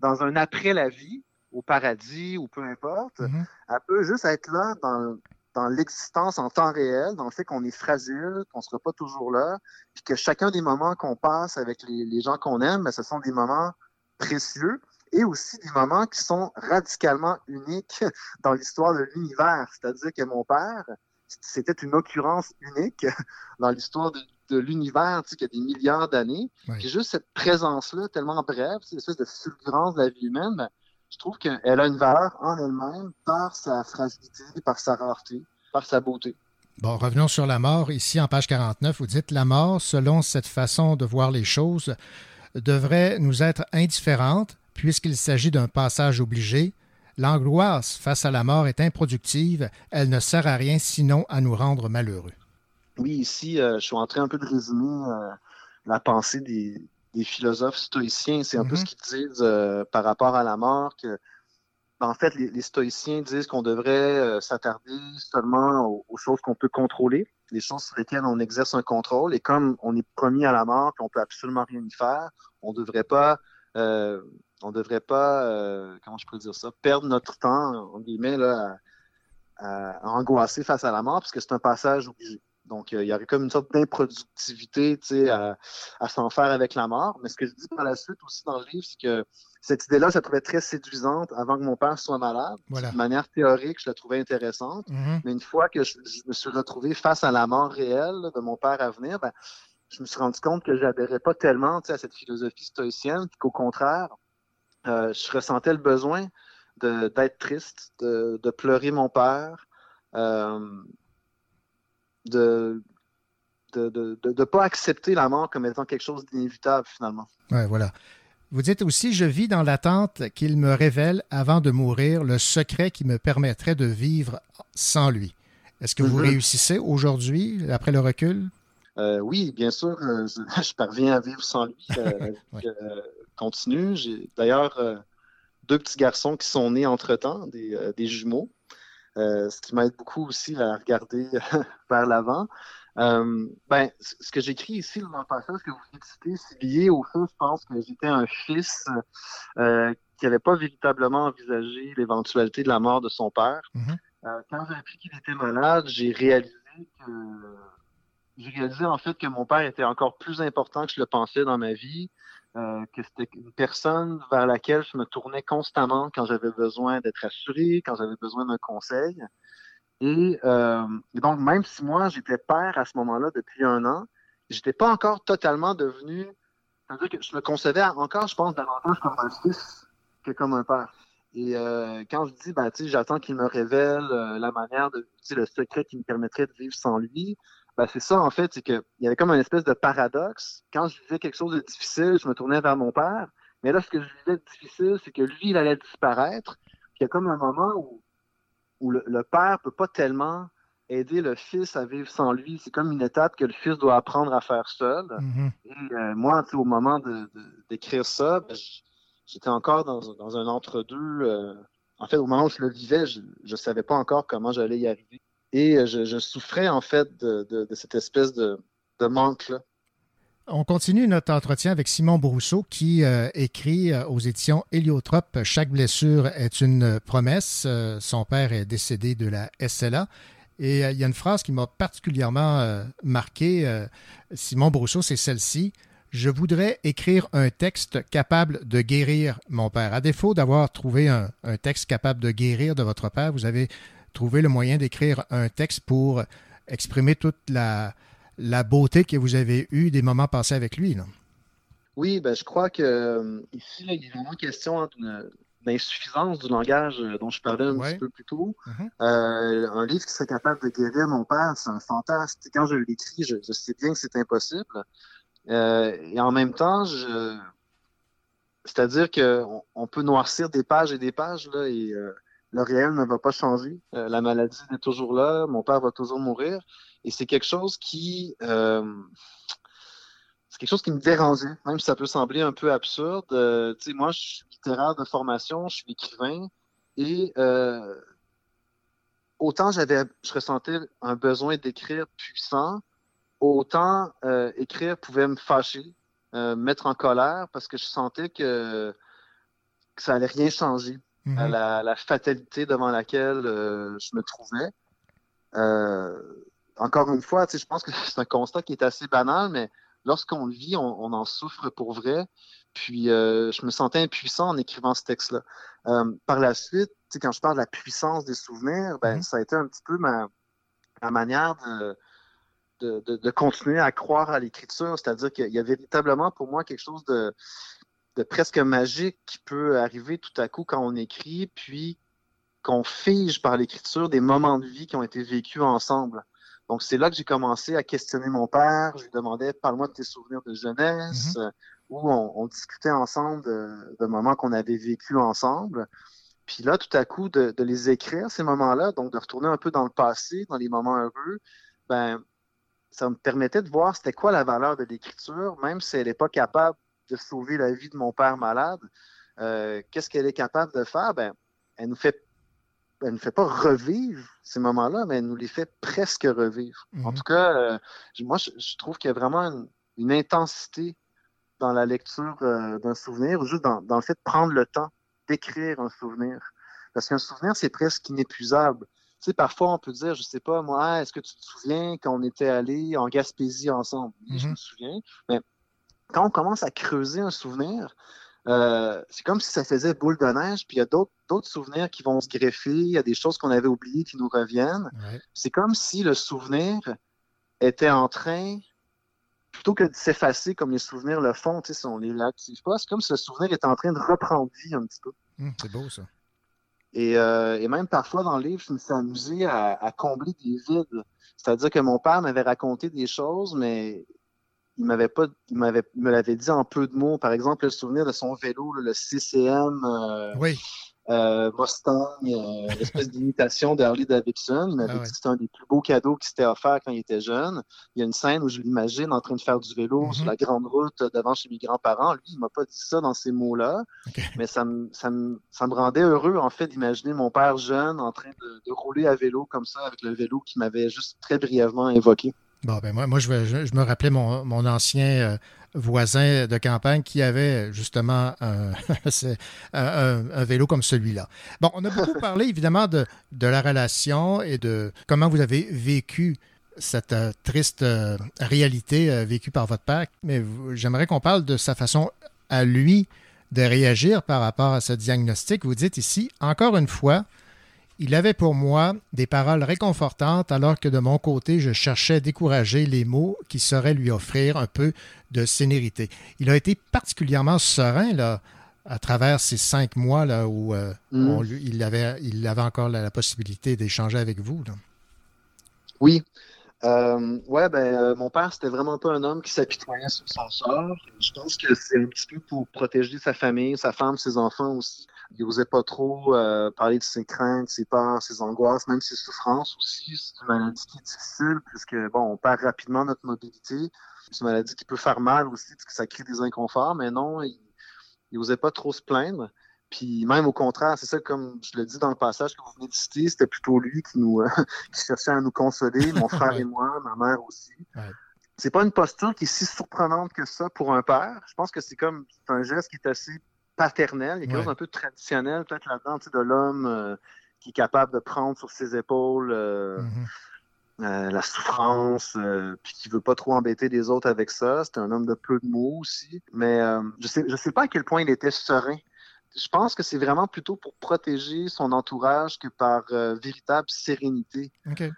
dans un après la vie, au paradis ou peu importe. Elle peut juste être là dans, dans l'existence en temps réel, dans le fait qu'on est fragile, qu'on ne sera pas toujours là, puis que chacun des moments qu'on passe avec les, les gens qu'on aime, ben, ce sont des moments précieux et aussi des moments qui sont radicalement uniques *laughs* dans l'histoire de l'univers. C'est-à-dire que mon père, c'était une occurrence unique *laughs* dans l'histoire de, de l'univers, tu sais, qui a des milliards d'années. Puis juste cette présence-là, tellement brève, cette espèce de fulgurance de la vie humaine, ben, je trouve qu'elle a une valeur en elle-même par sa fragilité, par sa rareté, par sa beauté. Bon, revenons sur la mort. Ici, en page 49, vous dites La mort, selon cette façon de voir les choses, devrait nous être indifférente puisqu'il s'agit d'un passage obligé. L'angoisse face à la mort est improductive. Elle ne sert à rien sinon à nous rendre malheureux. Oui, ici, euh, je suis en train un peu de résumer euh, la pensée des, des philosophes stoïciens. C'est un peu ce qu'ils disent euh, par rapport à la mort, que en fait, les, les stoïciens disent qu'on devrait s'attarder seulement aux, aux choses qu'on peut contrôler, les choses sur lesquelles on exerce un contrôle. Et comme on est promis à la mort, puis on peut absolument rien y faire, on devrait pas, on devrait pas, euh, comment je peux dire ça, perdre notre temps, en guillemets, là, à, à angoisser face à la mort, parce que c'est un passage obligé. Donc, euh, il y aurait comme une sorte d'improductivité à, à s'en faire avec la mort. Mais ce que je dis par la suite aussi dans le livre, c'est que cette idée-là, je la trouvais très séduisante avant que mon père soit malade. Voilà. De manière théorique, je la trouvais intéressante. Mhm. Mais une fois que je, je me suis retrouvé face à la mort réelle là, de mon père à venir, ben, je me suis rendu compte que j'adhérais pas tellement à cette philosophie stoïcienne, qu'au contraire, euh, je ressentais le besoin de- d'être triste, de, de pleurer mon père, euh, de de de, de, de pas accepter la mort comme étant quelque chose d'inévitable finalement. Ouais, voilà. Vous dites aussi, je vis dans l'attente qu'il me révèle avant de mourir le secret qui me permettrait de vivre sans lui. Est-ce que vous Mhm. réussissez aujourd'hui, après le recul? Euh, oui, bien sûr, euh, je, *laughs* je parviens à vivre sans lui. Euh, *laughs* continue. J'ai d'ailleurs euh, deux petits garçons qui sont nés entre-temps, des, euh, des jumeaux, euh, ce qui m'aide beaucoup aussi à regarder *laughs* vers l'avant. Ben, ce que j'écris ici dans le passage que vous citer, c'est lié au fait, je pense, que j'étais un fils qui n'avait pas véritablement envisagé l'éventualité de la mort de son père. Euh, quand j'ai appris qu'il était malade, j'ai réalisé que j'ai réalisé en fait que mon père était encore plus important que je le pensais dans ma vie, euh, que c'était une personne vers laquelle je me tournais constamment quand j'avais besoin d'être rassuré, quand j'avais besoin d'un conseil. Et, euh, donc, même si moi, j'étais père à ce moment-là depuis un an, j'étais pas encore totalement devenu. C'est-à-dire que je me concevais encore, je pense, davantage comme un fils que comme un père. Et euh, quand je dis, ben, j'attends qu'il me révèle euh, la manière de, le secret qui me permettrait de vivre sans lui, ben, c'est ça, en fait, c'est qu'il y avait comme une espèce de paradoxe. Quand je vivais quelque chose de difficile, je me tournais vers mon père. Mais là, ce que je vivais de difficile, c'est que lui, il allait disparaître. Puis il y a comme un moment où, où le, le père peut pas tellement aider le fils à vivre sans lui. C'est comme une étape que le fils doit apprendre à faire seul. Et euh, moi, au moment de- de- d'écrire ça, ben, j'étais encore dans, dans un entre-deux. euh, en fait, au moment où je le vivais, je ne savais pas encore comment j'allais y arriver. Et euh, je, souffrais, en fait, de, cette espèce de, manque-là. On continue notre entretien avec Simon Brousseau qui euh, écrit euh, aux éditions Héliotrope Chaque blessure est une promesse. Son père est décédé de la SLA. Et il y a une phrase qui m'a particulièrement marqué, Simon Brousseau, c'est celle-ci. Je voudrais écrire un texte capable de guérir mon père. À défaut d'avoir trouvé un texte capable de guérir de votre père, vous avez trouvé le moyen d'écrire un texte pour exprimer toute la, la beauté que vous avez eue des moments passés avec lui. là. Oui, ben, je crois que euh, ici, là, il est vraiment question hein, d'une d'insuffisance du langage euh, dont je parlais un petit peu plus tôt. Euh, un livre qui serait capable de guérir mon père, c'est un fantasme. Quand je l'écris, je, je sais bien que c'est impossible. Euh, et en même temps, je... c'est-à-dire qu'on on peut noircir des pages et des pages, là, et euh, le réel ne va pas changer. Euh, la maladie est toujours là, mon père va toujours mourir. Et c'est quelque chose qui... euh, c'est quelque chose qui me dérangeait, même si ça peut sembler un peu absurde. Euh, tu sais, moi, je suis littéraire de formation, je suis écrivain, et autant j'avais, je ressentais un besoin d'écrire puissant, autant écrire pouvait me fâcher, me mettre en colère, parce que je sentais que, que ça allait rien changer Mhm. à la, la fatalité devant laquelle euh, je me trouvais. euh, encore une fois, je pense que *laughs* c'est un constat qui est assez banal, mais lorsqu'on le vit, on, on, en souffre pour vrai. Puis euh, je me sentais impuissant en écrivant ce texte-là. Euh, par la suite, quand je parle de la puissance des souvenirs, ben, -hmm. ça a été un petit peu ma, ma manière de, de, de, de, continuer à croire à l'écriture. C'est-à-dire qu'il y a véritablement pour moi quelque chose de, de presque magique qui peut arriver tout à coup quand on écrit, puis qu'on fige par l'écriture des moments de vie qui ont été vécus ensemble. Donc, c'est là que j'ai commencé à questionner mon père. Je lui demandais, parle-moi de tes souvenirs de jeunesse, mm -hmm. où on, on, discutait ensemble de, de moments qu'on avait vécus ensemble. Puis là, tout à coup, de, de les écrire, ces moments-là, donc de retourner un peu dans le passé, dans les moments heureux, ben, ça me permettait de voir c'était quoi la valeur de l'écriture, même si elle n'est pas capable de sauver la vie de mon père malade. Euh, Qu'est-ce qu'elle est capable de faire? Ben, elle nous fait elle ne fait pas revivre ces moments-là, mais elle nous les fait presque revivre. Mm -hmm. En tout cas, euh, moi, je, je trouve qu'il y a vraiment une, une, intensité dans la lecture euh, d'un souvenir, ou juste dans, dans, le fait de prendre le temps d'écrire un souvenir. Parce qu'un souvenir, c'est presque inépuisable. Tu sais, parfois, on peut dire, je sais pas, moi, est-ce que tu te souviens quand on était allé en Gaspésie ensemble? Mm -hmm. Je me souviens. Mais quand on commence à creuser un souvenir, euh, c'est comme si ça faisait boule de neige, puis il y a d'autres souvenirs qui vont se greffer, il y a des choses qu'on avait oubliées qui nous reviennent. Ouais. C'est comme si le souvenir était en train, plutôt que de s'effacer comme les souvenirs le font, tu sais, si on les l'active pas, c'est comme si le souvenir était en train de reprendre vie un petit peu. Mmh, c'est beau ça. Et, euh, et, même parfois dans le livre, je me suis amusé à, à combler des vides. C'est-à-dire que mon père m'avait raconté des choses, mais il m'avait pas, il m'avait, me l'avait dit en peu de mots. Par exemple, le souvenir de son vélo, le CCM, euh, oui. euh, Mustang, euh, l'espèce d'imitation de Harley Davidson. Il m'avait ah, dit que c'était un des plus beaux cadeaux qu'il s'était offert quand il était jeune. Il y a une scène où je l'imagine en train de faire du vélo mm -hmm. sur la grande route devant chez mes grands-parents. Lui, il m'a pas dit ça dans ces mots-là, okay. mais ça me, ça, me, ça me rendait heureux, en fait, d'imaginer mon père jeune en train de, de rouler à vélo comme ça avec le vélo qu'il m'avait juste très brièvement évoqué. Bon, ben moi, moi je, je, je me rappelais mon, mon ancien euh, voisin de campagne qui avait justement un, *laughs* un, un vélo comme celui-là. Bon, on a beaucoup *laughs* parlé évidemment de, de la relation et de comment vous avez vécu cette euh, triste euh, réalité vécue par votre père, mais j'aimerais qu'on parle de sa façon à lui de réagir par rapport à ce diagnostic. Vous dites ici, encore une fois, il avait pour moi des paroles réconfortantes alors que de mon côté, je cherchais à décourager les mots qui sauraient lui offrir un peu de sénérité. Il a été particulièrement serein là, à travers ces cinq mois là, où euh, on, il, avait, il avait encore la, la possibilité d'échanger avec vous. Là. Oui. Euh, ouais, ben, euh, mon père, c'était vraiment pas un homme qui s'apitoyait sur son sort. Je pense que c'est un petit peu pour protéger sa famille, sa femme, ses enfants aussi il n'osait pas trop euh, parler de ses craintes, ses peurs, ses angoisses, même ses souffrances aussi. C'est une maladie qui est difficile puisque, bon, on perd rapidement notre mobilité. C'est une maladie qui peut faire mal aussi parce que ça crée des inconforts, mais non, il n'osait pas trop se plaindre. Puis même au contraire, c'est ça comme je le dis dans le passage que vous venez de citer, c'était plutôt lui qui nous euh, *laughs* qui cherchait à nous consoler, mon *laughs* frère et moi, ma mère aussi. Ouais. C'est pas une posture qui est si surprenante que ça pour un père. Je pense que c'est comme c'est un geste qui est assez paternel. Il y a quelque ouais. chose un peu traditionnel peut-être là-dedans, tu sais, de l'homme euh, qui est capable de prendre sur ses épaules euh, mm -hmm. euh, la souffrance, puis qui veut pas trop embêter les autres avec ça. C'est un homme de peu de mots aussi. Mais je sais, je sais pas à quel point il était serein. Je pense que c'est vraiment plutôt pour protéger son entourage que par véritable sérénité okay.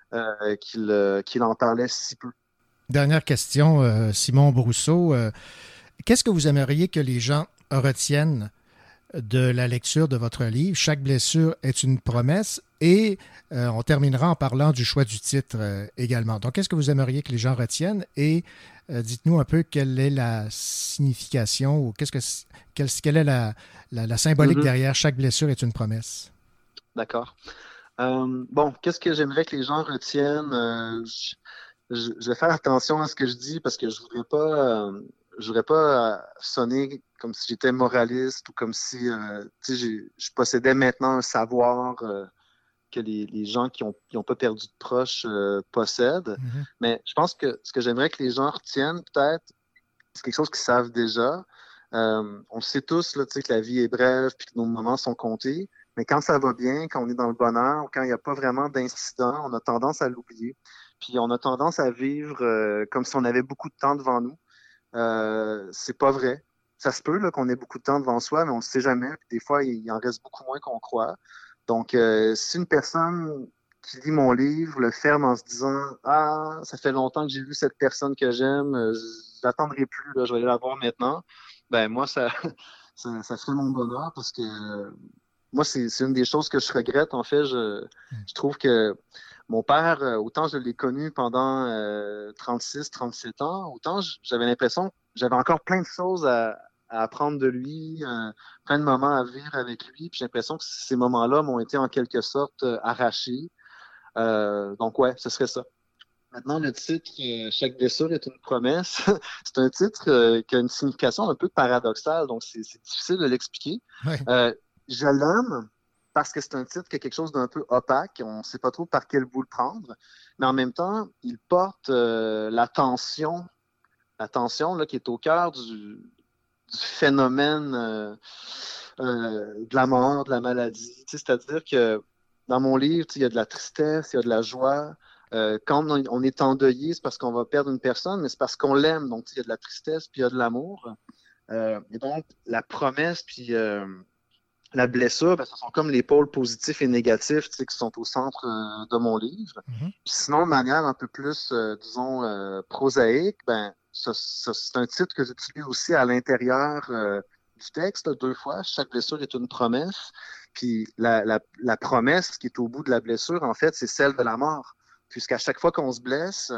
qu'il qu'il en parlait si peu. Dernière question, Simon Brousseau. Qu'est-ce que vous aimeriez que les gens retiennent de la lecture de votre livre. Chaque blessure est une promesse et euh, on terminera en parlant du choix du titre euh, également. Donc, qu'est-ce que vous aimeriez que les gens retiennent? Et euh, dites-nous un peu quelle est la signification ou qu'est-ce que quelle, quelle est la, la, la symbolique mm -hmm. derrière chaque blessure est une promesse. D'accord. bon, qu'est-ce que j'aimerais que les gens retiennent? Je, je, vais faire attention à ce que je dis parce que je voudrais pas je voudrais pas sonner comme si j'étais moraliste ou comme si euh, je possédais maintenant un savoir euh, que les, les, gens qui n'ont qui ont pas perdu de proches euh, possèdent. Mm -hmm. Mais je pense que ce que j'aimerais que les gens retiennent, peut-être, c'est quelque chose qu'ils savent déjà. on sait tous là, que la vie est brève puis que nos moments sont comptés. Mais quand ça va bien, quand on est dans le bonheur, quand il n'y a pas vraiment d'incident, on a tendance à l'oublier. Puis on a tendance à vivre euh, comme si on avait beaucoup de temps devant nous. Euh, c'est pas vrai. Ça se peut qu'on ait beaucoup de temps devant soi, mais on ne sait jamais. Des fois, il en reste beaucoup moins qu'on croit. Donc, euh, si une personne qui lit mon livre le ferme en se disant Ah, ça fait longtemps que j'ai vu cette personne que j'aime, euh, j'attendrai plus, là, je vais la voir maintenant, ben moi, ça, *laughs* ça, ferait mon bonheur parce que moi, c'est c'est une des choses que je regrette. En fait, je, je trouve que mon père, euh, autant je l'ai connu pendant euh, 36, 37 ans, autant j'avais l'impression que j'avais encore plein de choses à, à apprendre de lui, euh, plein de moments à vivre avec lui. Puis j'ai l'impression que ces moments-là m'ont été en quelque sorte euh, arrachés. Euh, donc ouais, ce serait ça. Maintenant, le titre euh, Chaque blessure est une promesse, *laughs* c'est un titre euh, qui a une signification un peu paradoxale, donc c'est difficile de l'expliquer. Ouais. Euh, je l'aime parce que c'est un titre qui a quelque chose d'un peu opaque, on ne sait pas trop par quel bout le prendre, mais en même temps, il porte euh, la tension, qui est au cœur du, phénomène euh, euh, de la mort, de la maladie. C'est-à-dire que dans mon livre, il y a de la tristesse, il y a de la joie. Euh, quand on, est endeuillé, c'est parce qu'on va perdre une personne, mais c'est parce qu'on l'aime. Donc, il y a de la tristesse, puis il y a de l'amour. Et donc, la promesse, puis la blessure, ben, ce sont comme les pôles positifs et négatifs tu sais, qui sont au centre euh, de mon livre. Puis sinon, de manière un peu plus, euh, disons, euh, prosaïque, ben, c'est un titre que j'utilise aussi à l'intérieur du texte, deux fois. Chaque blessure est une promesse. Puis la, la, la promesse qui est au bout de la blessure, en fait, c'est celle de la mort. Puisqu'à chaque fois qu'on se blesse,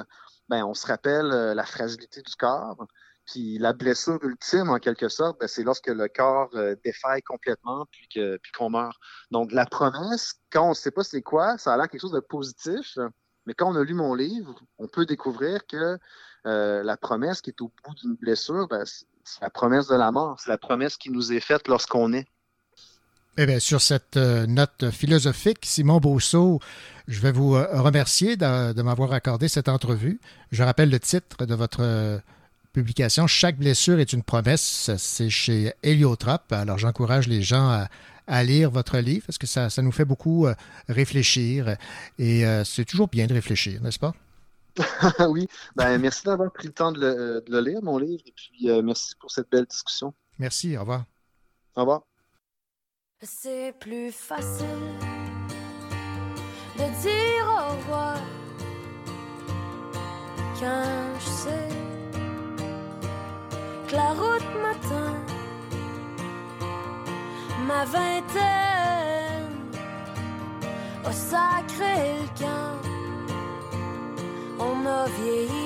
ben, on se rappelle la fragilité du corps. Puis la blessure ultime, en quelque sorte, ben, c'est lorsque le corps euh, défaille complètement puis que puis qu'on meurt. Donc la promesse, quand on ne sait pas c'est quoi, ça a l'air quelque chose de positif. Mais quand on a lu mon livre, on peut découvrir que euh, la promesse qui est au bout d'une blessure, ben, c'est la promesse de la mort. C'est la promesse qui nous est faite lorsqu'on est. Eh bien, sur cette euh, note philosophique, Simon Bousseau, je vais vous remercier de, m'avoir accordé cette entrevue. Je rappelle le titre de votre publication, Chaque blessure est une promesse. C'est chez Héliotrope. Alors, j'encourage les gens à, à lire votre livre parce que ça, ça nous fait beaucoup euh, réfléchir. Et euh, c'est toujours bien de réfléchir, n'est-ce pas? *laughs* oui, ben, merci d'avoir pris le temps de le, de le lire, mon livre, et puis euh, merci pour cette belle discussion. Merci, au revoir. Au revoir. C'est plus facile de dire au revoir quand je sais la route m'attend. Ma vingtaine a sacré camp. On a vieilli.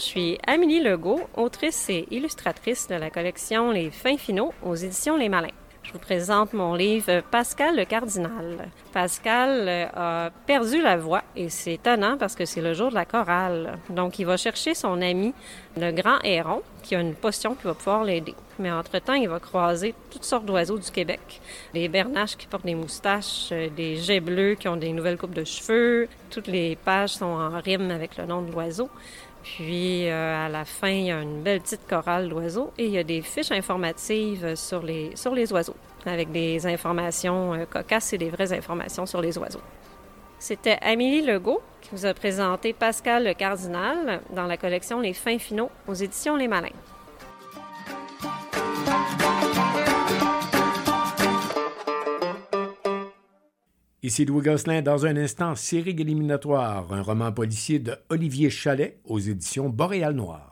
Je suis Amélie Legault, autrice et illustratrice de la collection Les Fins Finaux aux éditions Les Malins. Je vous présente mon livre Pascal le Cardinal. Pascal euh, a perdu la voix et c'est étonnant parce que c'est le jour de la chorale. Donc il va chercher son ami, le grand héron, qui a une potion qui va pouvoir l'aider. Mais entre-temps, il va croiser toutes sortes d'oiseaux du Québec. Des bernaches qui portent des moustaches, euh, des jets bleus qui ont des nouvelles coupes de cheveux. Toutes les pages sont en rime avec le nom de l'oiseau. Puis euh, à la fin, il y a une belle petite chorale d'oiseaux et il y a des fiches informatives sur les, sur les oiseaux, avec des informations euh, cocasses et des vraies informations sur les oiseaux. C'était Amélie Legault qui vous a présenté Pascal le Cardinal dans la collection Les Fins Finaux aux éditions Les Malins. Ici Louis Gosselin, dans un instant, Série éliminatoire, un roman policier de Olivier Chalet aux éditions Boréal Noir.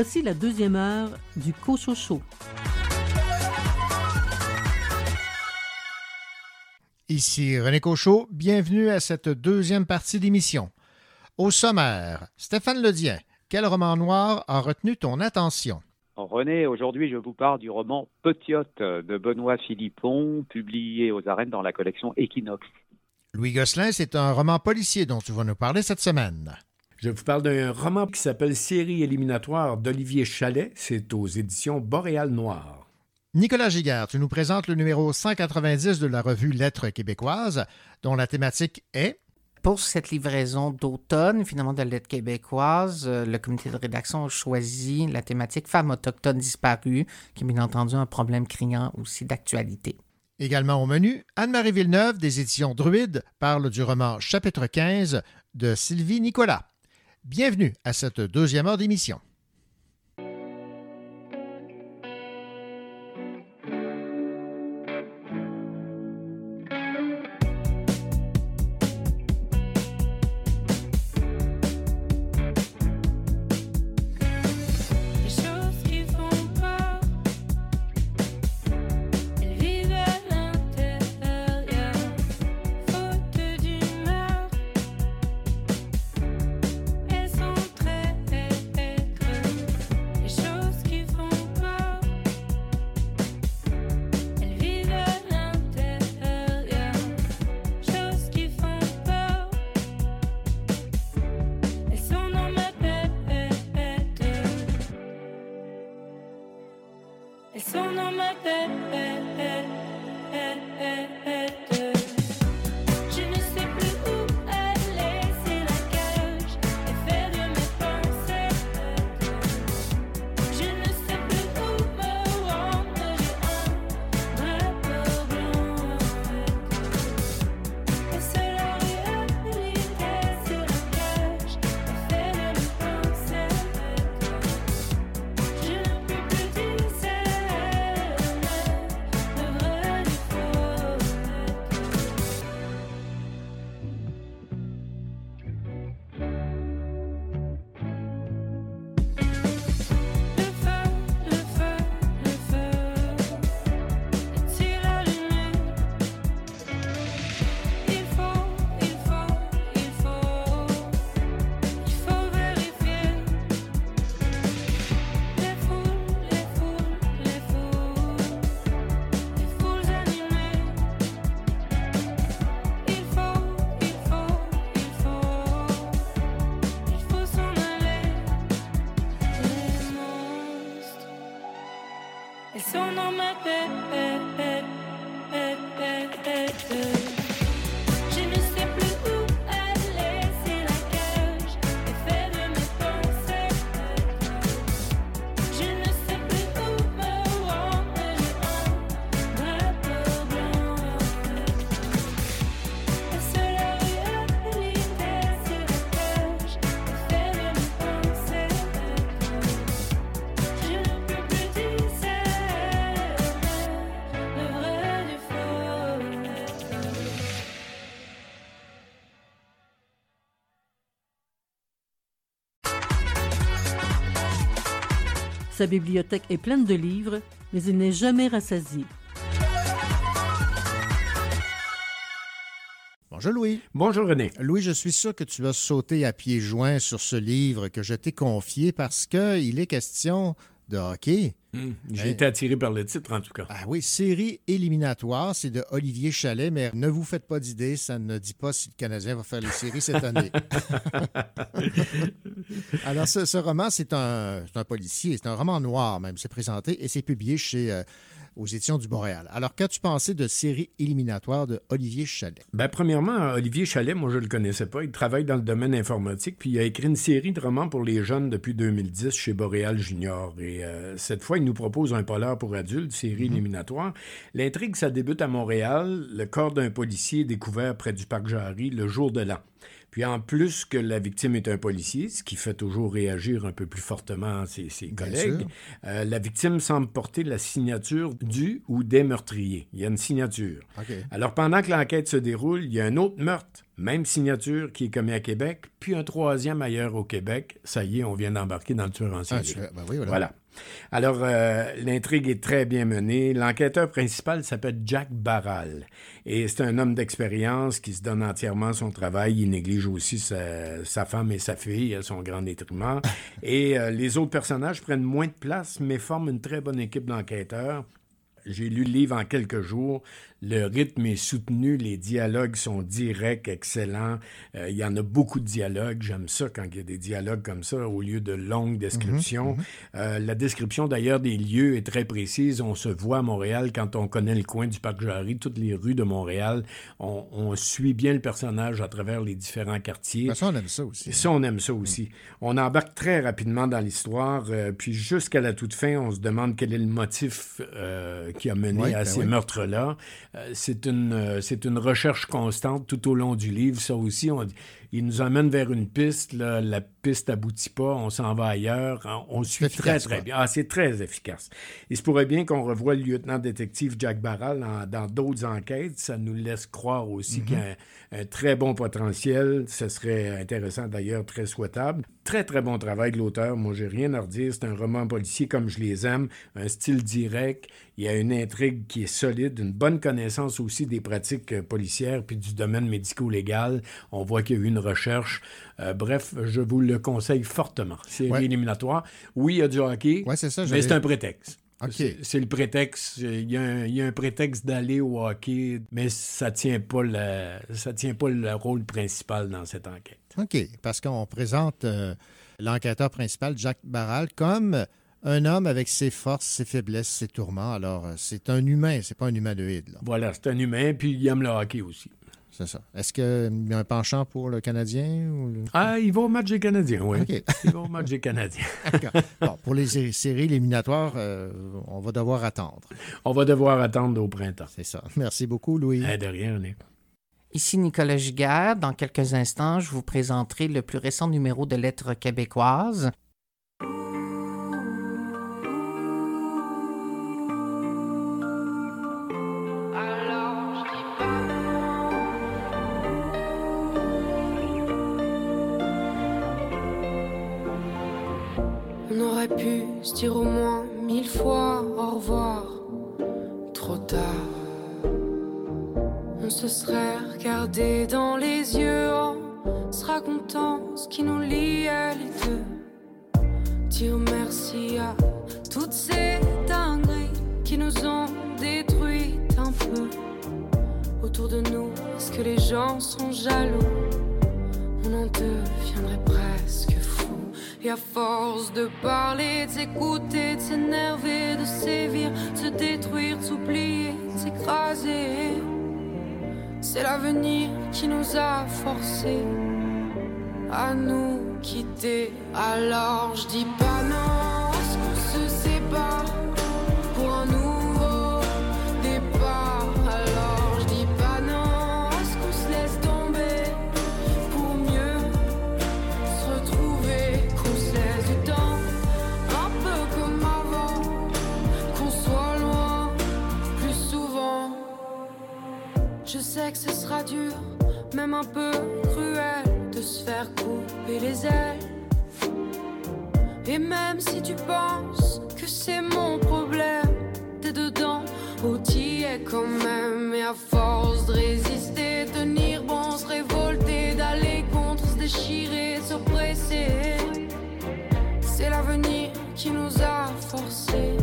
Voici la deuxième heure du Cochocho. Ici René Cochot, bienvenue à cette deuxième partie d'émission. Au sommaire, Stéphane Ledien, quel roman noir a retenu ton attention? René, aujourd'hui, je vous parle du roman Petiote de Benoît Philippon, publié aux arènes dans la collection Equinox. Louis Gosselin, c'est un roman policier dont tu vas nous parler cette semaine. Je vous parle d'un roman qui s'appelle Série éliminatoire d'Olivier Chalet. C'est aux éditions Boréal Noir. Nicolas Giguère, tu nous présentes le numéro 190 de la revue Lettres québécoises, dont la thématique est? Pour cette livraison d'automne, finalement, de Lettres québécoises, euh, le comité de rédaction a choisi la thématique Femmes autochtones disparues, qui est bien entendu un problème criant aussi d'actualité. Également au menu, Anne-Marie Villeneuve des éditions Druide parle du roman Chapitre 15 de Sylvie Nicolas. Bienvenue à cette deuxième heure d'émission. Sa bibliothèque est pleine de livres, mais il n'est jamais rassasié. Bonjour Louis. Bonjour René. Louis, je suis sûr que tu vas sauter à pieds joints sur ce livre que je t'ai confié parce qu'il est question de hockey. Hmm, J'ai Eh. été attiré par le titre, en tout cas. Ah oui, série éliminatoire, c'est de Olivier Chalet, mais ne vous faites pas d'idée, ça ne dit pas si le Canadien va faire les séries cette année. *laughs* Alors, ce, ce roman, c'est un, c'est un policier, c'est un roman noir même, c'est présenté et c'est publié chez, euh, aux éditions du Boréal. Alors, qu'as-tu pensé de série éliminatoire de Olivier Chalet? Ben, premièrement, Olivier Chalet, moi, je le connaissais pas. Il travaille dans le domaine informatique, puis il a écrit une série de romans pour les jeunes depuis 2010 chez Boréal Junior. Et euh, cette fois, il nous propose un polar pour adultes, série éliminatoire. L'intrigue, ça débute à Montréal. Le corps d'un policier découvert près du parc Jarry le jour de l'an. Puis en plus que la victime est un policier, ce qui fait toujours réagir un peu plus fortement ses, collègues, euh, la victime semble porter la signature du ou des meurtriers. Il y a une signature. Alors, pendant que l'enquête se déroule, il y a un autre meurtre, même signature, qui est commis à Québec, puis un troisième ailleurs au Québec. Ça y est, on vient d'embarquer dans le tueur en série. Ah, ben oui, voilà. Voilà. Alors, euh, l'intrigue est très bien menée. L'enquêteur principal s'appelle Jack Barral. Et c'est un homme d'expérience qui se donne entièrement son travail. Il néglige aussi sa, sa femme et sa fille à son grand détriment. *laughs* Et euh, les autres personnages prennent moins de place, mais forment une très bonne équipe d'enquêteurs. J'ai lu le livre en quelques jours. Le rythme est soutenu, les dialogues sont directs, excellents. Euh, il y en a beaucoup de dialogues. J'aime ça quand il y a des dialogues comme ça au lieu de longues descriptions. Mhm, Euh, la description d'ailleurs des lieux est très précise. On se voit à Montréal quand on connaît le coin du parc Jarry, toutes les rues de Montréal. On, on suit bien le personnage à travers les différents quartiers. Ben, ça, on aime ça aussi. Et ça, on aime ça aussi. On embarque très rapidement dans l'histoire, euh, puis jusqu'à la toute fin, on se demande quel est le motif qui a mené Oui, à ben ces oui. meurtres-là. Euh, c'est une, euh, c'est une recherche constante tout au long du livre. Ça aussi, on- il nous amène vers une piste. là. La piste aboutit pas, on s'en va ailleurs. On, on suit efficace, très, très bien. Ah, c'est très efficace. Il se pourrait bien qu'on revoie le lieutenant-détective Jack Barral en- dans d'autres enquêtes. Ça nous laisse croire aussi Mhm. qu'il y a un, un très bon potentiel. Ce serait intéressant d'ailleurs, très souhaitable. Très, très bon travail de l'auteur. Moi, j'ai rien à redire. C'est un roman policier comme je les aime. Un style direct. Il y a une intrigue qui est solide, une bonne connaissance aussi des pratiques policières puis du domaine médico-légal. On voit qu'il y a eu une recherche. Euh, bref, je vous le conseille fortement. Ouais. éliminatoire. Oui, il y a du hockey, Ouais, c'est ça. mais c'est un prétexte. OK. C'est- C'est le prétexte. Il y, a un, il y a un prétexte d'aller au hockey, mais ça tient pas le, ça tient pas le rôle principal dans cette enquête. OK, parce qu'on présente euh, l'enquêteur principal, Jacques Barral, comme un homme avec ses forces, ses faiblesses, ses tourments. Alors, euh, c'est un humain, c'est pas un humanoïde. là. Voilà, c'est un humain, puis il aime le hockey aussi. C'est ça. Est-ce qu'il y a un penchant pour le Canadien? Ou le- Ah, il va au match des Canadiens, oui. OK. *laughs* Il va au match des Canadiens. *laughs* D'accord. Bon, pour les sé- séries éliminatoires, euh, on va devoir attendre. On va devoir attendre au printemps. C'est ça. Merci beaucoup, Louis. Eh, de rien, René. Ici Nicolas Giguère. Dans quelques instants, je vous présenterai le plus récent numéro de Lettres québécoises. Gens sont jaloux? On en deviendrait presque fou. Et à force de parler, de s'écouter, de s'énerver, de sévir, de se détruire, de s'oublier, de s'écraser. C'est l'avenir qui nous a forcés à nous quitter. Alors je dis pas non, même un peu cruel, de se faire couper les ailes. Et même si tu penses c'est mon problème. T'es dedans, ou t'y es quand même. Et à force de résister, tenir bon, se révolter, d'aller contre, se déchirer, se presser. C'est l'avenir qui nous a forcés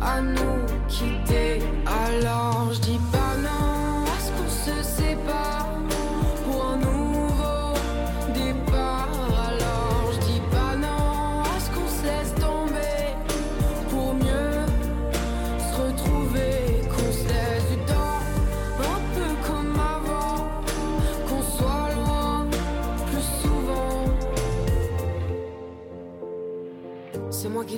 à nous quitter. Alors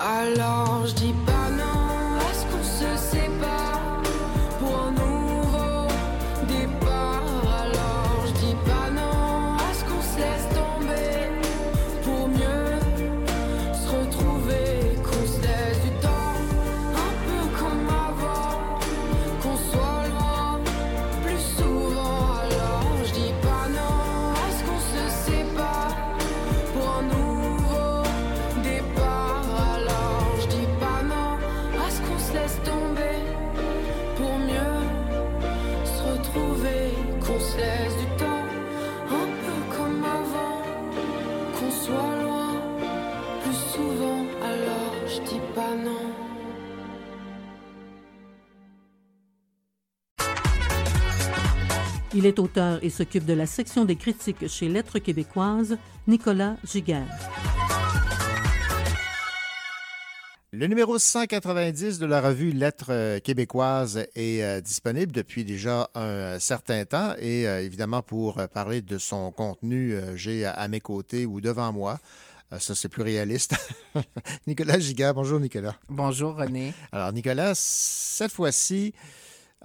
Alors je dis pas non, est-ce qu'on se sépare Il est auteur et s'occupe de la section des critiques chez Lettres québécoises, Nicolas Giguère. Le numéro 190 de la revue Lettres euh, québécoises est euh, disponible depuis déjà un certain temps et euh, évidemment pour euh, parler de son contenu, euh, j'ai à, mes côtés ou devant moi, euh, ça c'est plus réaliste, *laughs* Nicolas Giguère. Bonjour Nicolas. Bonjour René. Alors Nicolas, cette fois-ci,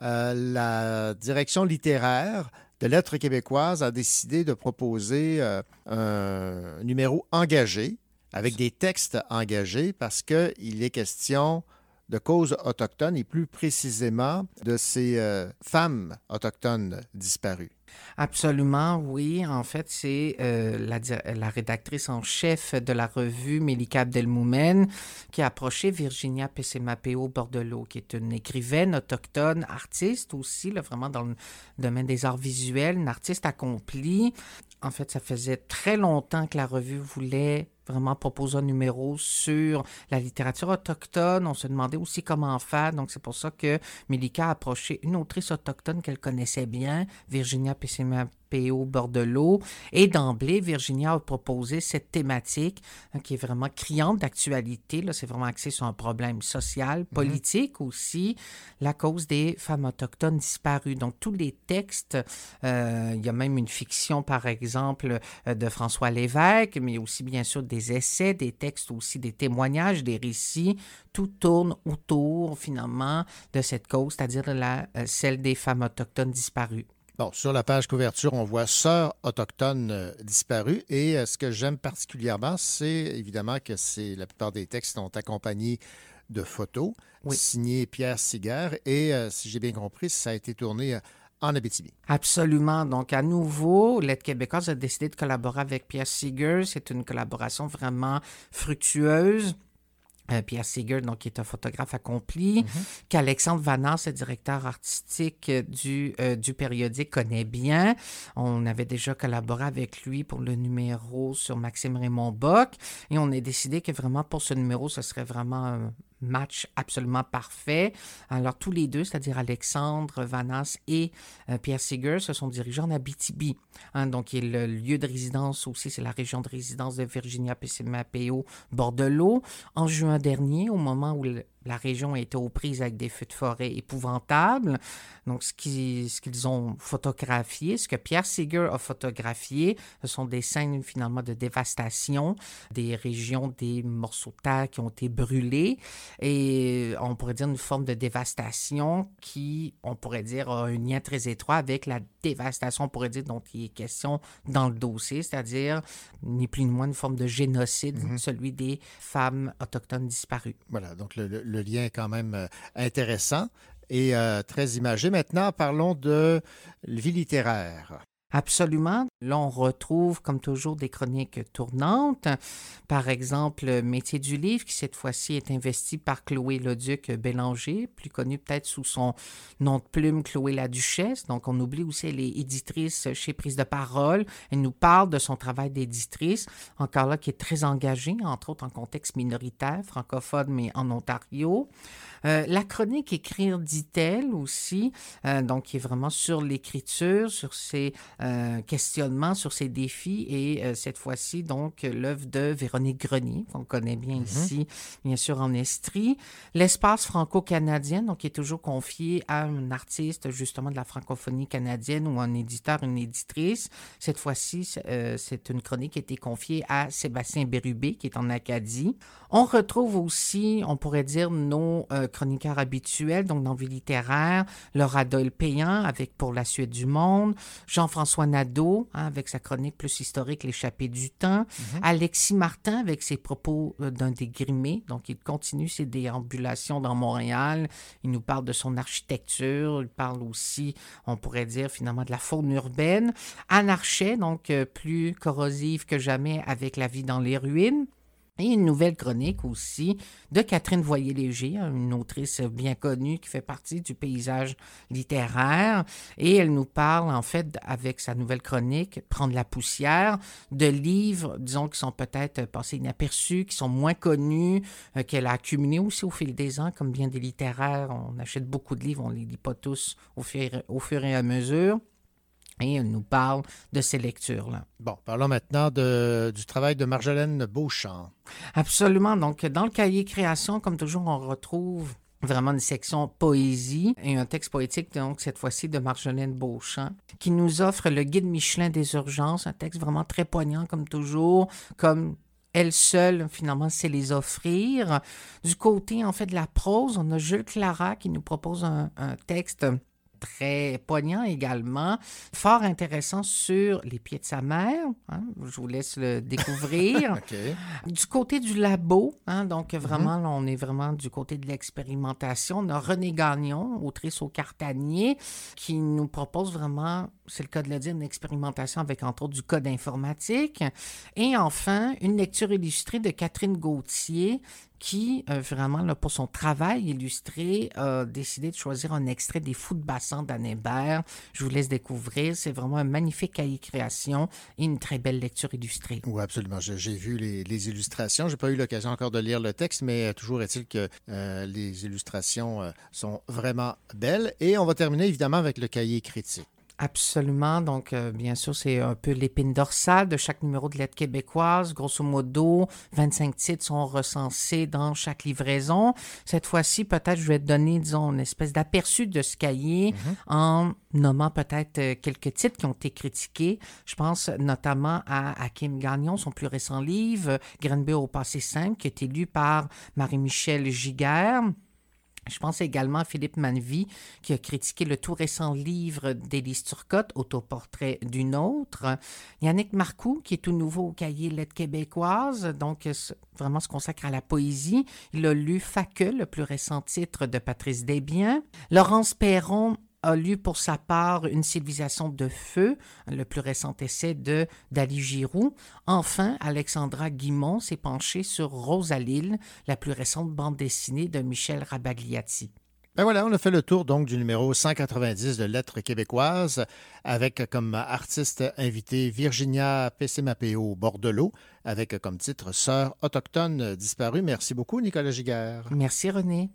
euh, la direction littéraire de Lettres québécoises a décidé de proposer euh, un numéro engagé avec des textes engagés parce qu'il est question de causes autochtones et plus précisément de ces euh, femmes autochtones disparues. Absolument, oui. En fait, c'est euh, la, rédactrice en chef de la revue Mélika Abdelmoumen qui a approché Virginia Pessemapeo Bordelot, qui est une écrivaine autochtone, artiste aussi, là, vraiment dans le domaine des arts visuels, une artiste accomplie. En fait, ça faisait très longtemps que la revue voulait vraiment proposer un numéro sur la littérature autochtone. On se demandait aussi comment faire. Donc, c'est pour ça que Mélika a approché une autrice autochtone qu'elle connaissait bien, Virginia Pessemapeo Bordelot. Et d'emblée, Virginia a proposé cette thématique hein, qui est vraiment criante d'actualité. Là, c'est vraiment axé sur un problème social, politique aussi, la cause des femmes autochtones disparues. Donc, tous les textes, euh, il y a même une fiction, par exemple, euh, de François Lévesque, mais aussi, bien sûr, des essais, des textes aussi, des témoignages, des récits. Tout tourne autour, finalement, de cette cause, c'est-à-dire la, euh, celle des femmes autochtones disparues. Bon, sur la page couverture, on voit Sœurs autochtones euh, disparues. Et euh, ce que j'aime particulièrement, c'est évidemment que c'est la plupart des textes sont accompagnés de photos signées Pierre Siguer. Et euh, si j'ai bien compris, ça a été tourné en Abitibi. Absolument. Donc, à nouveau, L'aide québécoise a décidé de collaborer avec Pierre Seeger. C'est une collaboration vraiment fructueuse. Euh, Pierre Seeger, donc, qui est un photographe accompli, qu'Alexandre Vanas, le directeur artistique euh, du, euh, du périodique, connaît bien. On avait déjà collaboré avec lui pour le numéro sur Maxime Raymond Bock. Et on a décidé que vraiment, pour ce numéro, ce serait vraiment un match absolument parfait. Alors, tous les deux, c'est-à-dire Alexandre Vanas et euh, Pierre Seeger, se sont dirigés en Abitibi. hein, donc, est le lieu de résidence aussi, c'est la région de résidence de Virginia Pessemapeo Bordelot. En juin dernier, au moment où la région été aux prises avec des feux de forêt épouvantables. Donc, ce qu'ils ce qu'ils ont photographié, ce que Pierre Seeger a photographié, ce sont des scènes finalement de dévastation des régions, des morceaux de terre qui ont été brûlés. Et on pourrait dire une forme de dévastation qui, on pourrait dire, a un lien très étroit avec la dévastation, on pourrait dire, dont il est question dans le dossier, c'est-à-dire ni plus ni moins une forme de génocide, celui des femmes autochtones disparues. Voilà, donc le, le- le lien est quand même euh, intéressant et euh, très imagé. Maintenant, parlons de vie littéraire. Absolument. Là, on retrouve, comme toujours, des chroniques tournantes. Par exemple, Métier du livre, qui cette fois-ci est investi par Chloé Leduc Bélanger, plus connue peut-être sous son nom de plume Chloé la Duchesse. Donc, on oublie aussi, elle est éditrice chez Prise de Parole. Elle nous parle de son travail d'éditrice, encore là, qui est très engagée, entre autres en contexte minoritaire, francophone, mais en Ontario. Euh, la chronique Écrire, dit-elle aussi, euh, donc qui est vraiment sur l'écriture, sur ses euh, questionnements, sur ses défis, et euh, cette fois-ci, donc, l'œuvre de Véronique Grenier, qu'on connaît bien ici, bien sûr, en Estrie. L'espace franco-canadien, donc, qui est toujours confié à un artiste, justement, de la francophonie canadienne ou un éditeur, une éditrice. Cette fois-ci, c'est euh, c'est une chronique qui a été confiée à Sébastien Bérubé, qui est en Acadie. On retrouve aussi, on pourrait dire, nos euh, chroniqueurs habituels, donc dans Vie littéraire, Laura Doyle Payan avec Pour la suite du monde, Jean-François Nadeau hein, avec sa chronique plus historique L'échappée du temps, Alexis Martin avec ses propos euh, d'un dégrimé, donc il continue ses déambulations dans Montréal, il nous parle de son architecture, il parle aussi, on pourrait dire finalement de la faune urbaine, Anne Archet, donc euh, plus corrosive que jamais avec La vie dans les ruines, et une nouvelle chronique aussi de Catherine Voyer-Léger, une autrice bien connue qui fait partie du paysage littéraire. Et elle nous parle, en fait, avec sa nouvelle chronique, Prendre la poussière, de livres, disons, qui sont peut-être passés inaperçus, qui sont moins connus, euh, qu'elle a accumulés aussi au fil des ans, comme bien des littéraires. On achète beaucoup de livres, on ne les lit pas tous au fur, au fur et à mesure. Et elle nous parle de ces lectures-là. Bon, parlons maintenant de- du travail de Marjolaine Beauchamp. Absolument. Donc, dans le cahier création, comme toujours, on retrouve vraiment une section poésie et un texte poétique, donc cette fois-ci de Marjolaine Beauchamp, qui nous offre le guide Michelin des urgences, un texte vraiment très poignant, comme toujours, comme elle seule, finalement, sait les offrir. Du côté, en fait, de la prose, on a Jules Clara qui nous propose un, un texte très poignant également, fort intéressant sur les pieds de sa mère. hein. Je vous laisse le découvrir. *laughs* Du côté du labo, hein, donc vraiment, là, on est vraiment du côté de l'expérimentation. On a René Gagnon, autrice au Cartanier, qui nous propose vraiment, c'est le cas de le dire, une expérimentation avec entre autres du code informatique. Et enfin, une lecture illustrée de Catherine Gauthier, qui, euh, vraiment, pour son travail illustré, a décidé de choisir un extrait des Fous de bassin d'Anne Hébert. Je vous laisse découvrir. C'est vraiment un magnifique cahier création et une très belle lecture illustrée. Oui, absolument. J'ai vu les, les illustrations. J'ai pas eu l'occasion encore de lire le texte, mais euh, toujours est-il que euh, les illustrations sont vraiment belles. Et on va terminer évidemment avec le cahier critique. Absolument. Donc, euh, bien sûr, c'est un peu l'épine dorsale de chaque numéro de lettre québécoise. Grosso modo, 25 titres sont recensés dans chaque livraison. Cette fois-ci, peut-être, je vais te donner, disons, une espèce d'aperçu de ce cahier en nommant peut-être euh, quelques titres qui ont été critiqués. Je pense notamment à Hakim Gagnon, son plus récent livre, Grenby au passé simple, qui a été lu par Marie-Michel Giguère. Je pense également à Philippe Manvy, qui a critiqué le tout récent livre d'Élise Turcotte, Autoportrait d'une autre. Yannick Marcoux, qui est tout nouveau au cahier Lettres québécoises, donc euh, vraiment se consacre à la poésie. Il a lu Faque, le plus récent titre de Patrice Desbiens. Laurence Perron a lu pour sa part Une civilisation de feu, le plus récent essai de Dali Giroux. Enfin, Alexandra Guimont s'est penchée sur Rosalille, la plus récente bande dessinée de Michel Rabagliati. Ben voilà, on a fait le tour donc du numéro 190 de Lettres québécoises avec comme artiste invité Virginia Pessemapeo Bordelot avec comme titre Sœur autochtone disparue. Merci beaucoup, Nicolas Giguère. Merci René.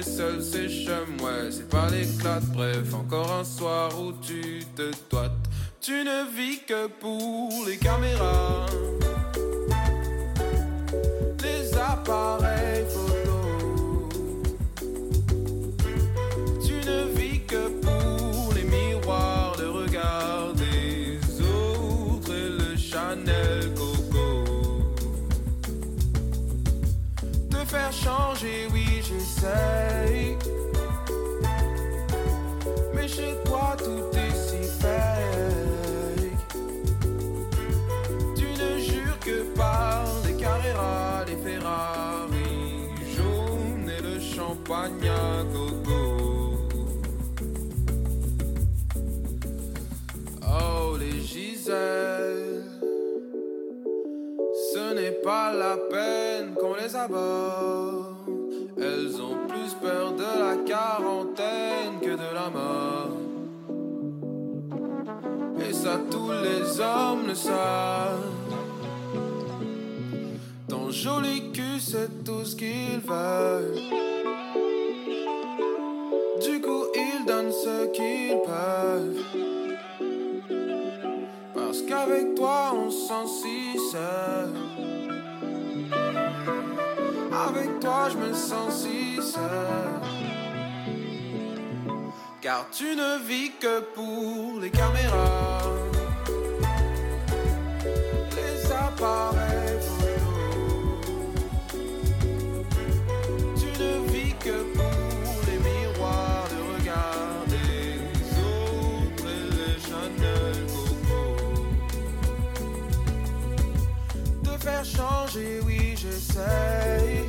Seul, c'est chum, ouais, c'est pas l'éclate. Bref, encore un soir où tu te toites. Tu ne vis que pour les caméras, les appareils photo. Tu ne vis que pour les miroirs, le regard des autres et le Chanel Coco. De faire changer, Mais chez toi, tout est si fake. Tu ne jures que par les Carrera, les Ferrari jaunes et le champagne gogo. Oh, les Giselles, ce n'est pas la peine qu'on les aborde. Plus peur de la quarantaine que de la mort. Et ça, tous les hommes le savent. Ton joli cul, c'est tout ce qu'ils veulent. Du coup, ils donnent ce qu'ils peuvent. Parce qu'avec toi, on se sent si seul. Avec toi, je me sens si seul. Car tu ne vis que pour les caméras, les appareils. Tu ne vis que pour les miroirs, le regard des autres et les Chanel Coco. De faire changer, oui, j'essaye.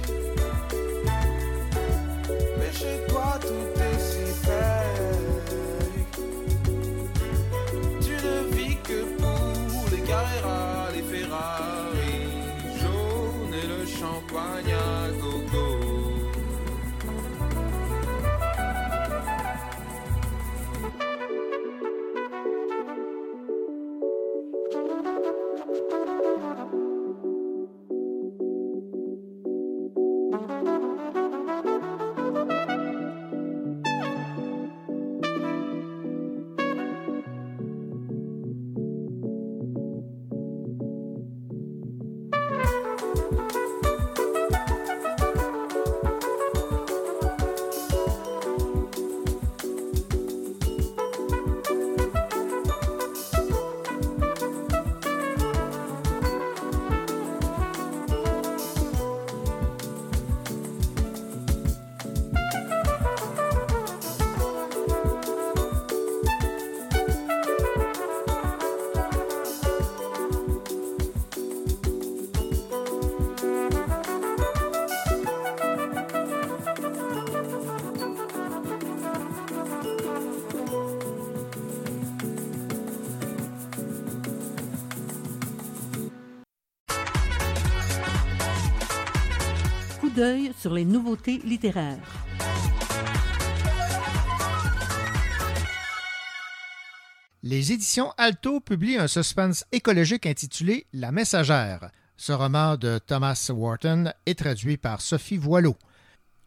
Sur les nouveautés littéraires. Les éditions Alto publient un suspense écologique intitulé La Messagère. Ce roman de Thomas Wharton est traduit par Sophie Voileau.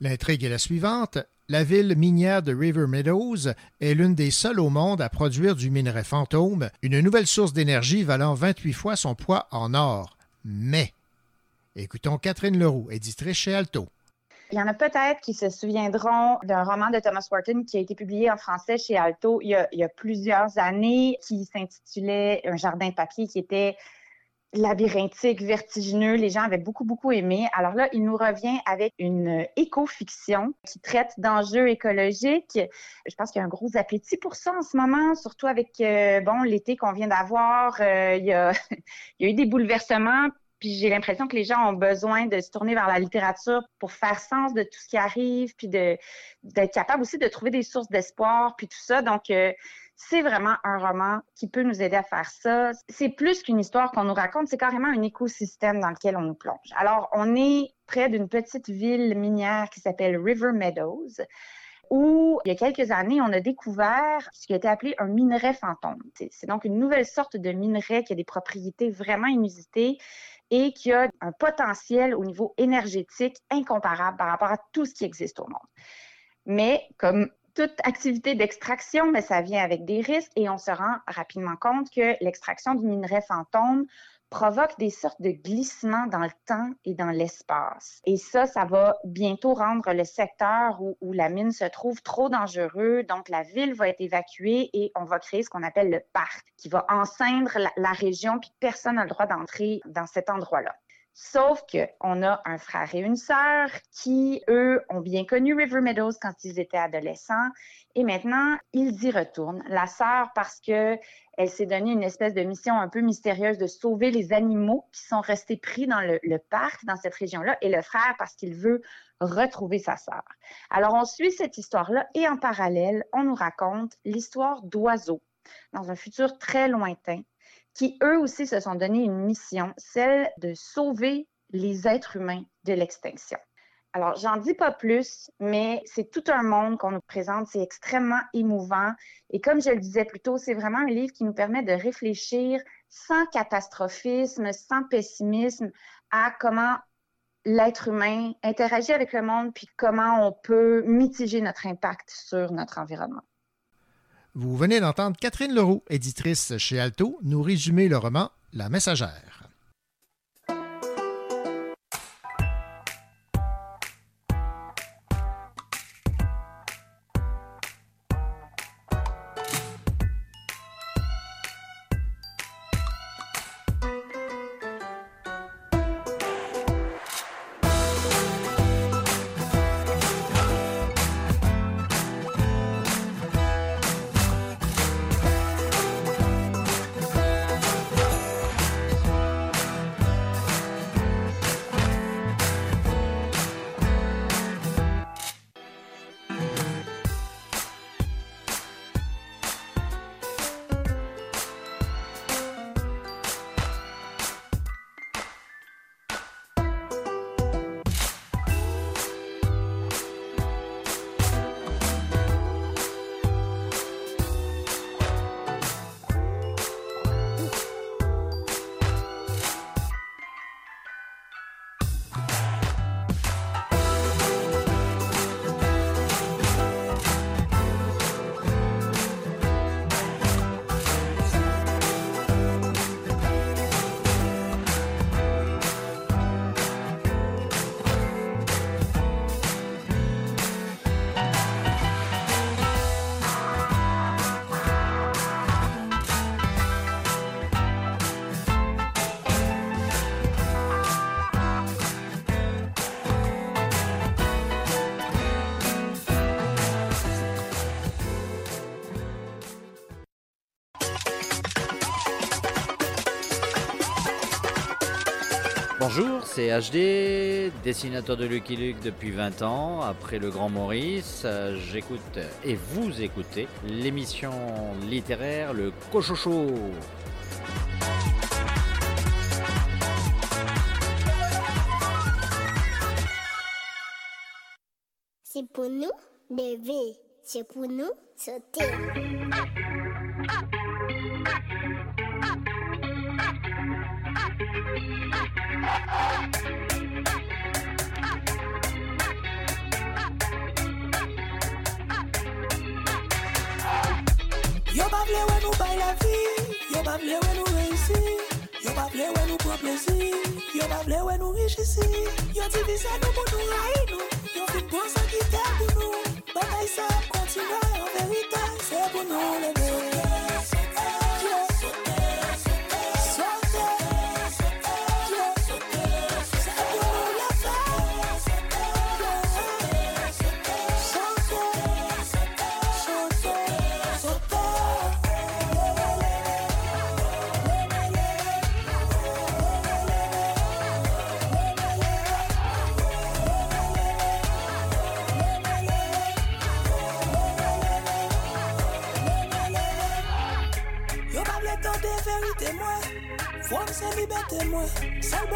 L'intrigue est la suivante. La ville minière de River Meadows est l'une des seules au monde à produire du minerai fantôme, une nouvelle source d'énergie valant 28 fois son poids en or. Mais, écoutons Catherine Leroux, éditrice chez Alto. Il y en a peut-être qui se souviendront d'un roman de Thomas Wharton qui a été publié en français chez Alto il y a, plusieurs années, qui s'intitulait Un jardin de papier, qui était labyrinthique, vertigineux. Les gens avaient beaucoup, beaucoup aimé. Alors là, il nous revient avec une éco-fiction qui traite d'enjeux écologiques. Je pense qu'il y a un gros appétit pour ça en ce moment, surtout avec, euh, bon, l'été qu'on vient d'avoir. Euh, il y a *laughs* eu des bouleversements. Puis j'ai l'impression que les gens ont besoin de se tourner vers la littérature pour faire sens de tout ce qui arrive, puis d'être capable aussi de trouver des sources d'espoir, puis tout ça. Donc, euh, c'est vraiment un roman qui peut nous aider à faire ça. C'est plus qu'une histoire qu'on nous raconte, c'est carrément un écosystème dans lequel on nous plonge. Alors, on est près d'une petite ville minière qui s'appelle River Meadows où il y a quelques années, on a découvert ce qui a été appelé un minerai fantôme. C'est donc une nouvelle sorte de minerai qui a des propriétés vraiment inusitées et qui a un potentiel au niveau énergétique incomparable par rapport à tout ce qui existe au monde. Mais comme toute activité d'extraction, mais ça vient avec des risques et on se rend rapidement compte que l'extraction du minerai fantôme provoque des sortes de glissements dans le temps et dans l'espace. Et ça, ça va bientôt rendre le secteur où, la mine se trouve trop dangereux. Donc, la ville va être évacuée et on va créer ce qu'on appelle le parc, qui va enceindre la, la région, puis personne n'a le droit d'entrer dans cet endroit-là. Sauf qu'on a un frère et une sœur qui, eux, ont bien connu River Meadows quand ils étaient adolescents et maintenant, ils y retournent. La sœur parce que elle s'est donné une espèce de mission un peu mystérieuse de sauver les animaux qui sont restés pris dans le, le parc, dans cette région-là, et le frère parce qu'il veut retrouver sa sœur. Alors, on suit cette histoire-là et en parallèle, on nous raconte l'histoire d'oiseaux dans un futur très lointain qui eux aussi se sont donné une mission, celle de sauver les êtres humains de l'extinction. Alors, j'en dis pas plus, mais c'est tout un monde qu'on nous présente, c'est extrêmement émouvant. Et comme je le disais plus tôt, c'est vraiment un livre qui nous permet de réfléchir sans catastrophisme, sans pessimisme, à comment l'être humain interagit avec le monde, puis comment on peut mitiger notre impact sur notre environnement. Vous venez d'entendre Catherine Leroux, éditrice chez Alto, nous résumer le roman La Messagère. Bonjour, c'est HD, dessinateur de Lucky Luke depuis 20 ans, après le Grand Maurice. J'écoute et vous écoutez l'émission littéraire Le Cochocho. C'est pour nous, bébé. C'est pour nous, sauter. Yo pa vle wè nou bay la vi, yo pa vle wè nou reysi Yo pa vle wè nou pran plezi, yo pa vle wè nou richisi. Yo divise nou pou nou rayi nou, yo fin pon sa ki te pou nou. Batay sa ap kontina, an verite se pou nou leve.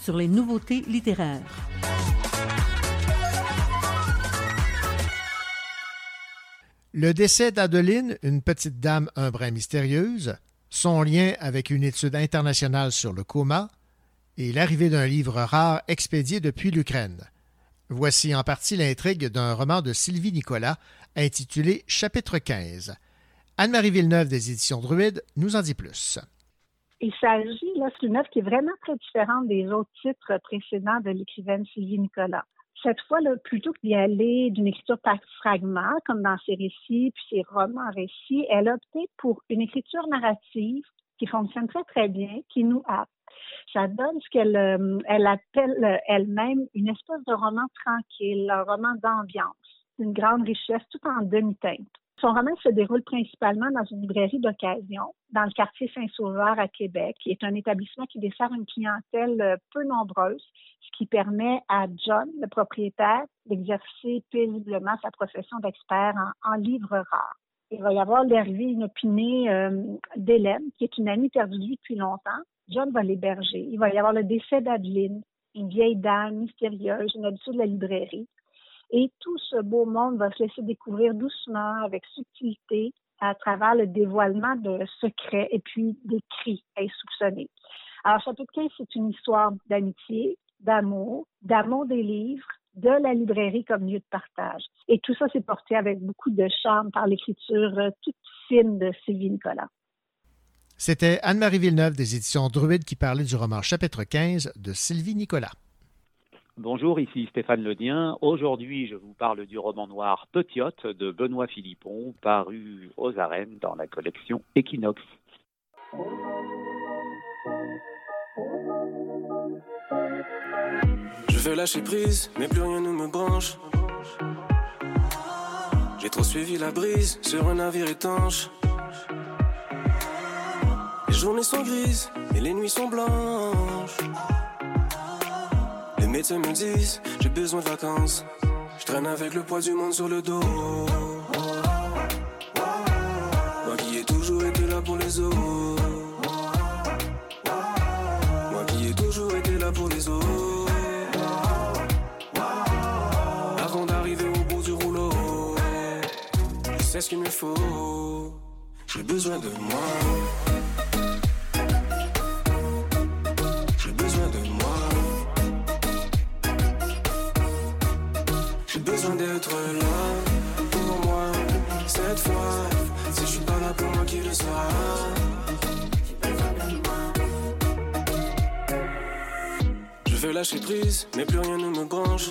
Sur les nouveautés littéraires. Le décès d'Adeline, une petite dame un brin mystérieuse, son lien avec une étude internationale sur le coma et l'arrivée d'un livre rare expédié depuis l'Ukraine. Voici en partie l'intrigue d'un roman de Sylvie Nicolas intitulé Chapitre 15. Anne-Marie Villeneuve des éditions Druide nous en dit plus. Il s'agit, là, c'est une œuvre qui est vraiment très différente des autres titres précédents de l'écrivaine Sylvie Nicolas. Cette fois, là, plutôt que d'y aller d'une écriture par fragments, comme dans ses récits puis ses romans récits, elle a opté pour une écriture narrative qui fonctionne très, très bien, qui nous happe. Ça donne ce qu'elle euh, elle appelle euh, elle-même une espèce de roman tranquille, un roman d'ambiance, une grande richesse tout en demi-teinte. Son roman se déroule principalement dans une librairie d'occasion, dans le quartier Saint-Sauveur à Québec, qui est un établissement qui dessert une clientèle euh, peu nombreuse, ce qui permet à John, le propriétaire, d'exercer paisiblement sa profession d'expert en, livres rares. Il va y avoir l'arrivée inopinée euh, d'Hélène, qui est une amie perdue depuis longtemps. John va l'héberger. Il va y avoir le décès d'Adeline, une vieille dame mystérieuse, une habitude de la librairie. Et tout ce beau monde va se laisser découvrir doucement, avec subtilité, à travers le dévoilement de secrets et puis des cris insoupçonnés. Alors, Chapitre 15, c'est une histoire d'amitié, d'amour, d'amour des livres, de la librairie comme lieu de partage. Et tout ça s'est porté avec beaucoup de charme par l'écriture euh, toute fine de Sylvie Nicolas. C'était Anne-Marie Villeneuve des éditions Druide qui parlait du roman Chapitre 15 de Sylvie Nicolas. Bonjour, ici Stéphane Ledien. Aujourd'hui, je vous parle du roman noir Petiote de Benoît Philippon, paru aux arènes dans la collection Equinox. Je veux lâcher prise, mais plus rien ne me branche. J'ai trop suivi la brise sur un navire étanche. Les journées sont grises et les nuits sont blanches. Médecins me disent, j'ai besoin de vacances. Je traîne avec le poids du monde sur le dos. Moi qui ai toujours été là pour les autres. Moi qui ai toujours été là pour les autres. Avant d'arriver au bout du rouleau, je sais ce qu'il me faut. J'ai besoin de moi. Le. Je veux lâcher prise, mais plus rien ne me branche.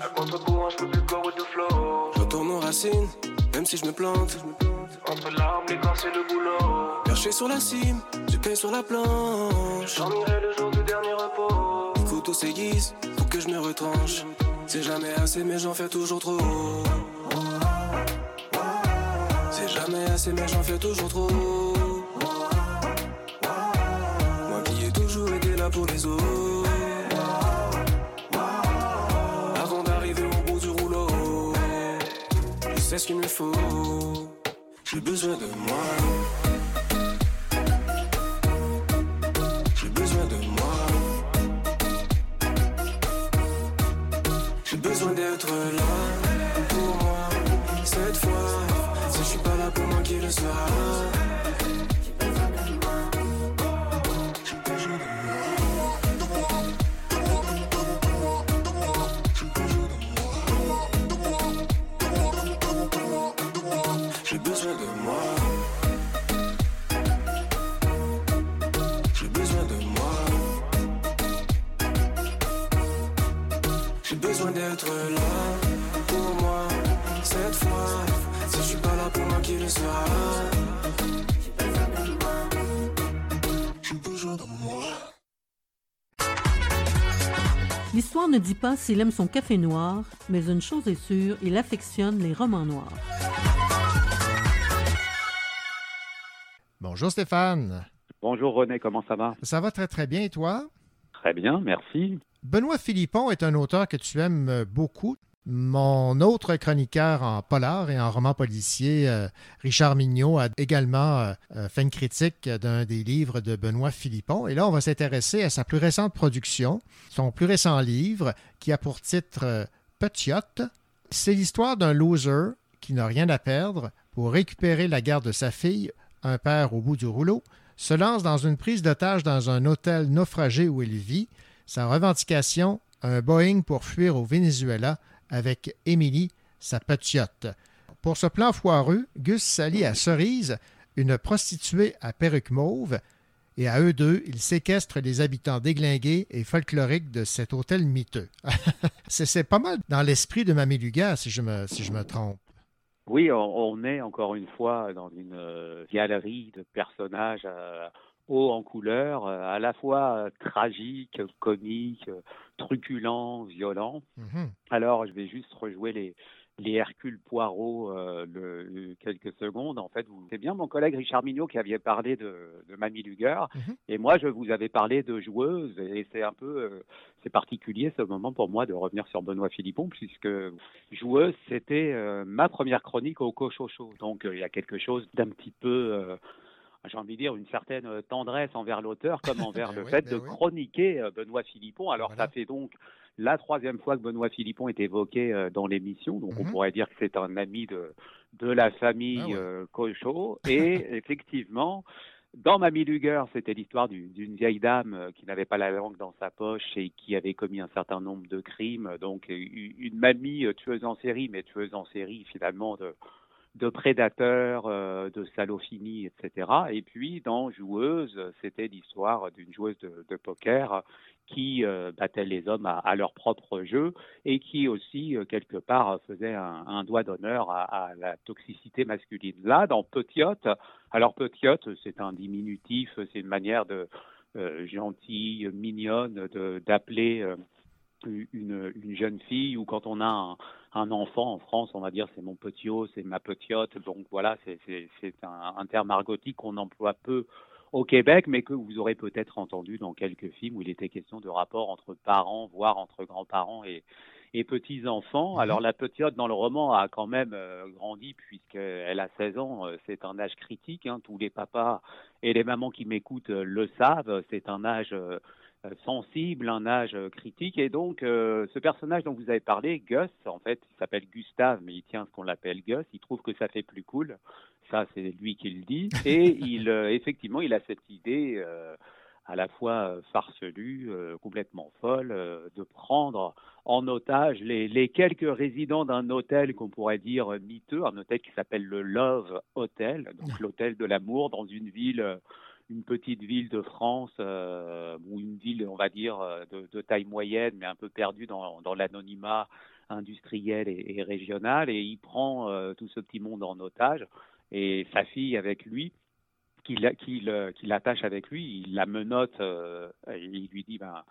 À contre-courant, je peux plus the flow. Je retourne aux racines, même si je me plante. Entre l'arbre, l'écorce et le boulot. Perché sur la cime, je paye sur la planche. J'en irai le jour du dernier repos. Les couteaux s'aiguisent pour que je me retranche. C'est jamais assez, mais j'en fais toujours trop. Jamais assez, mais j'en fais toujours trop. Moi qui ai toujours été là pour les autres. Avant d'arriver au bout du rouleau, je sais ce qu'il me faut. J'ai besoin de moi. J'ai besoin d'être là pour moi. Cette fois, si je suis pas là pour moi, qui le sera? J'ai besoin de moi. L'histoire ne dit pas s'il aime son café noir, mais une chose est sûre, il affectionne les romans noirs. Bonjour Stéphane. Bonjour René, comment ça va? Ça va très très bien et toi? Très bien, merci. Benoît Philippon est un auteur que tu aimes beaucoup. Mon autre chroniqueur en polar et en roman policier, euh, Richard Mignot, a également euh, euh, fait une critique d'un des livres de Benoît Philippon. Et là, on va s'intéresser à sa plus récente production, son plus récent livre, qui a pour titre euh, Petiote. C'est l'histoire d'un loser qui n'a rien à perdre pour récupérer la garde de sa fille, un père au bout du rouleau, se lance dans une prise d'otage dans un hôtel naufragé où il vit. Sa revendication, un Boeing pour fuir au Venezuela avec Émilie, sa petiote. Pour ce plan foireux, Gus s'allie à Cerise, une prostituée à perruque mauve, et à eux deux, ils séquestrent les habitants déglingués et folkloriques de cet hôtel miteux. *laughs* c'est pas mal dans l'esprit de Mamie Luga, si je me, si je me trompe. Oui, on, on est encore une fois dans une euh, galerie de personnages euh, en couleur, euh, à la fois euh, tragiques, comiques, euh, truculents, violents. Mhm. Alors, je vais juste rejouer les, les Hercule Poirot euh, le, quelques secondes. En fait, vous- c'est bien mon collègue Richard Mignot qui avait parlé de, de Mamie Luger, Mhm. et moi, je vous avais parlé de joueuse, et c'est un peu, euh, c'est particulier ce moment pour moi de revenir sur Benoît Philippon, puisque joueuse, c'était euh, ma première chronique au Cochocho. Donc, il y a quelque chose d'un petit peu... j'ai envie de dire, une certaine euh, tendresse envers l'auteur comme *laughs* envers Ben le fait ben de chroniquer euh, Benoît Philippon. Alors, ça fait donc la troisième fois que Benoît Philippon est évoqué euh, dans l'émission, donc on Mhm. pourrait dire que c'est un ami de, de la famille Ah ouais. euh, Cochot. Et *laughs* effectivement, dans Mamie Luger, c'était l'histoire du- d'une vieille dame qui n'avait pas la langue dans sa poche et qui avait commis un certain nombre de crimes. Donc, une mamie tueuse en série, mais tueuse en série finalement de, de prédateurs, euh, de salophilie, etc. Et puis, dans Joueuse, c'était l'histoire d'une joueuse de, poker qui euh, battait les hommes à, leur propre jeu et qui aussi, euh, quelque part, faisait un, doigt d'honneur à, la toxicité masculine. Là, dans Petiote, alors Petiote, c'est un diminutif, c'est une manière de gentille, mignonne d'appeler une, une jeune fille ou quand on a un, un enfant en France, on va dire c'est mon petiot, c'est ma petiote. Donc voilà, c'est- un, un terme argotique qu'on emploie peu au Québec, mais que vous aurez peut-être entendu dans quelques films où il était question de rapport entre parents, voire entre grands-parents et, et petits-enfants. Alors la petite dans le roman a quand même euh, grandi puisqu'elle a 16 ans, euh, c'est un âge critique, hein. tous les papas et les mamans qui m'écoutent euh, le savent, c'est un âge euh, sensible, un âge euh, critique. Et donc, euh, ce personnage dont vous avez parlé, Gus, en fait, il s'appelle Gustave, mais il tient ce qu'on l'appelle Gus. Il trouve que ça fait plus cool. Ça, c'est lui qui le dit. *laughs* Et il, euh, effectivement, il a cette idée euh, à la fois euh, farfelue, euh, complètement folle, euh, de prendre en otage les, les quelques résidents d'un hôtel qu'on pourrait dire miteux, un hôtel qui s'appelle le Love Hotel, donc l'hôtel de l'amour dans une ville, euh, une petite ville de France, euh, ou une ville, on va dire, euh, de, taille moyenne, mais un peu perdue dans, dans l'anonymat industriel et, régional, et il prend euh, tout ce petit monde en otage, et sa fille avec lui, qui qui l'attache avec lui, il la menotte, et il lui dit ben,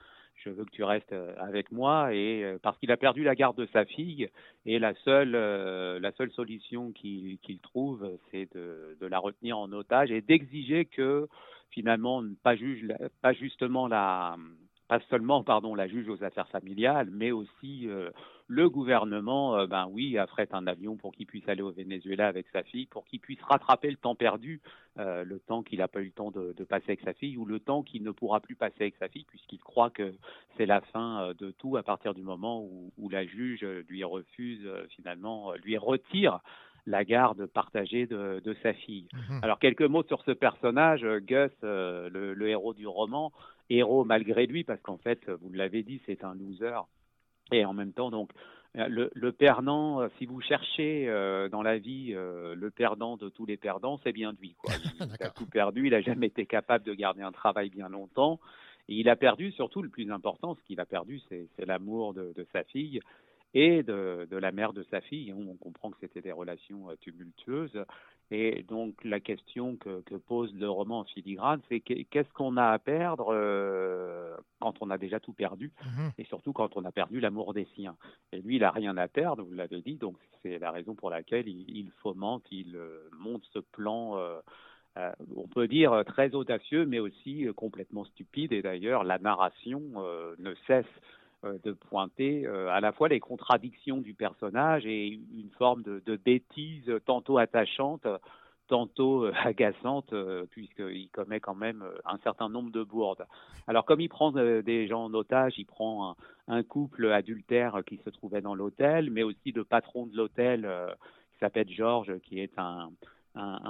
je veux que tu restes euh, avec moi, et euh, parce qu'il a perdu la garde de sa fille, et la seule, euh, la seule solution qu'il trouve, c'est de, la retenir en otage et d'exiger que finalement, pas, juge, pas justement la, pas seulement pardon la juge aux affaires familiales, mais aussi le gouvernement, euh, ben oui, affrète un avion pour qu'il puisse aller au Venezuela avec sa fille, pour qu'il puisse rattraper le temps perdu, euh, le temps qu'il n'a pas eu le temps de, de passer avec sa fille, ou le temps qu'il ne pourra plus passer avec sa fille, puisqu'il croit que c'est la fin euh, de tout à partir du moment où, où la juge lui refuse finalement, lui retire la garde partagée de, de sa fille. Mhm. Alors quelques mots sur ce personnage, Gus, euh, le, le héros du roman, héros malgré lui, parce qu'en fait, vous l'avez dit, c'est un loser. Et en même temps, donc, euh, le, le perdant, euh, si vous cherchez euh, dans la vie euh, le perdant de tous les perdants, c'est bien lui. Quoi. *laughs* Il, a tout perdu, il n'a jamais été capable de garder un travail bien longtemps. Et il a perdu, surtout le plus important, ce qu'il a perdu, c'est l'amour de, de sa fille et de, de la mère de sa fille. On comprend que c'était des relations tumultueuses. Et donc la question que, que pose le roman en filigrane, c'est que- qu'est-ce qu'on a à perdre euh, quand on a déjà tout perdu, Mhm. et surtout quand on a perdu l'amour des siens. Et lui, il a rien à perdre, vous l'avez dit, donc c'est la raison pour laquelle il, il fomente, il euh, monte ce plan. euh, euh, on peut dire très audacieux, mais aussi complètement stupide. Et d'ailleurs, la narration ne cesse de pointer euh, à la fois les contradictions du personnage et une forme de, bêtise tantôt attachante, tantôt euh, agaçante, euh, puisqu'il commet quand même euh, un certain nombre de bourdes. Alors comme il prend euh, des gens en otage, il prend un, couple adultère qui se trouvait dans l'hôtel, mais aussi le patron de l'hôtel euh, qui s'appelle Georges, qui est un,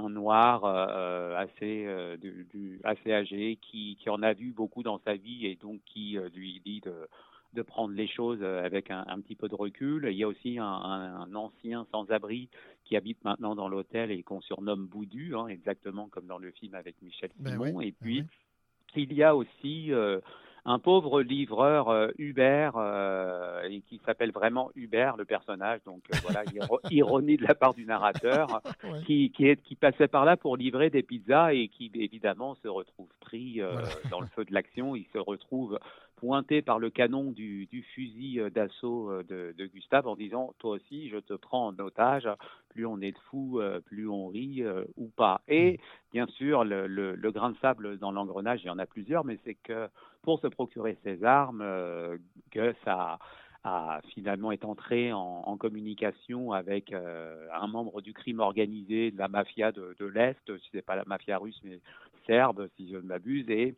noir euh, assez, euh, assez âgé, qui, en a vu beaucoup dans sa vie et donc qui euh, lui dit de, de prendre les choses euh, avec un, un petit peu de recul. Il y a aussi un, ancien sans-abri qui habite maintenant dans l'hôtel et qu'on surnomme Boudu, hein, exactement comme dans le film avec Michel Ben Simon. oui, et puis, il y a aussi euh, un pauvre livreur euh, Hubert euh, et qui s'appelle vraiment Hubert le personnage donc voilà iro- *laughs* ironie de la part du narrateur *laughs* Ouais. qui qui, est, qui passait par là pour livrer des pizzas et qui évidemment se retrouve pris dans le feu de l'action il se retrouve pointé par le canon du, du fusil euh, d'assaut euh, de, de Gustave en disant toi aussi je te prends en otage. Plus on est de fous euh, plus on rit euh, ou pas. Et bien sûr le, le, le grain de sable dans l'engrenage il y en a plusieurs mais c'est que pour se procurer ses armes euh, Gus a a finalement est entré en, en communication avec euh, un membre du crime organisé de la mafia de, de l'Est, si c'est pas la mafia russe mais serbe si je ne m'abuse, et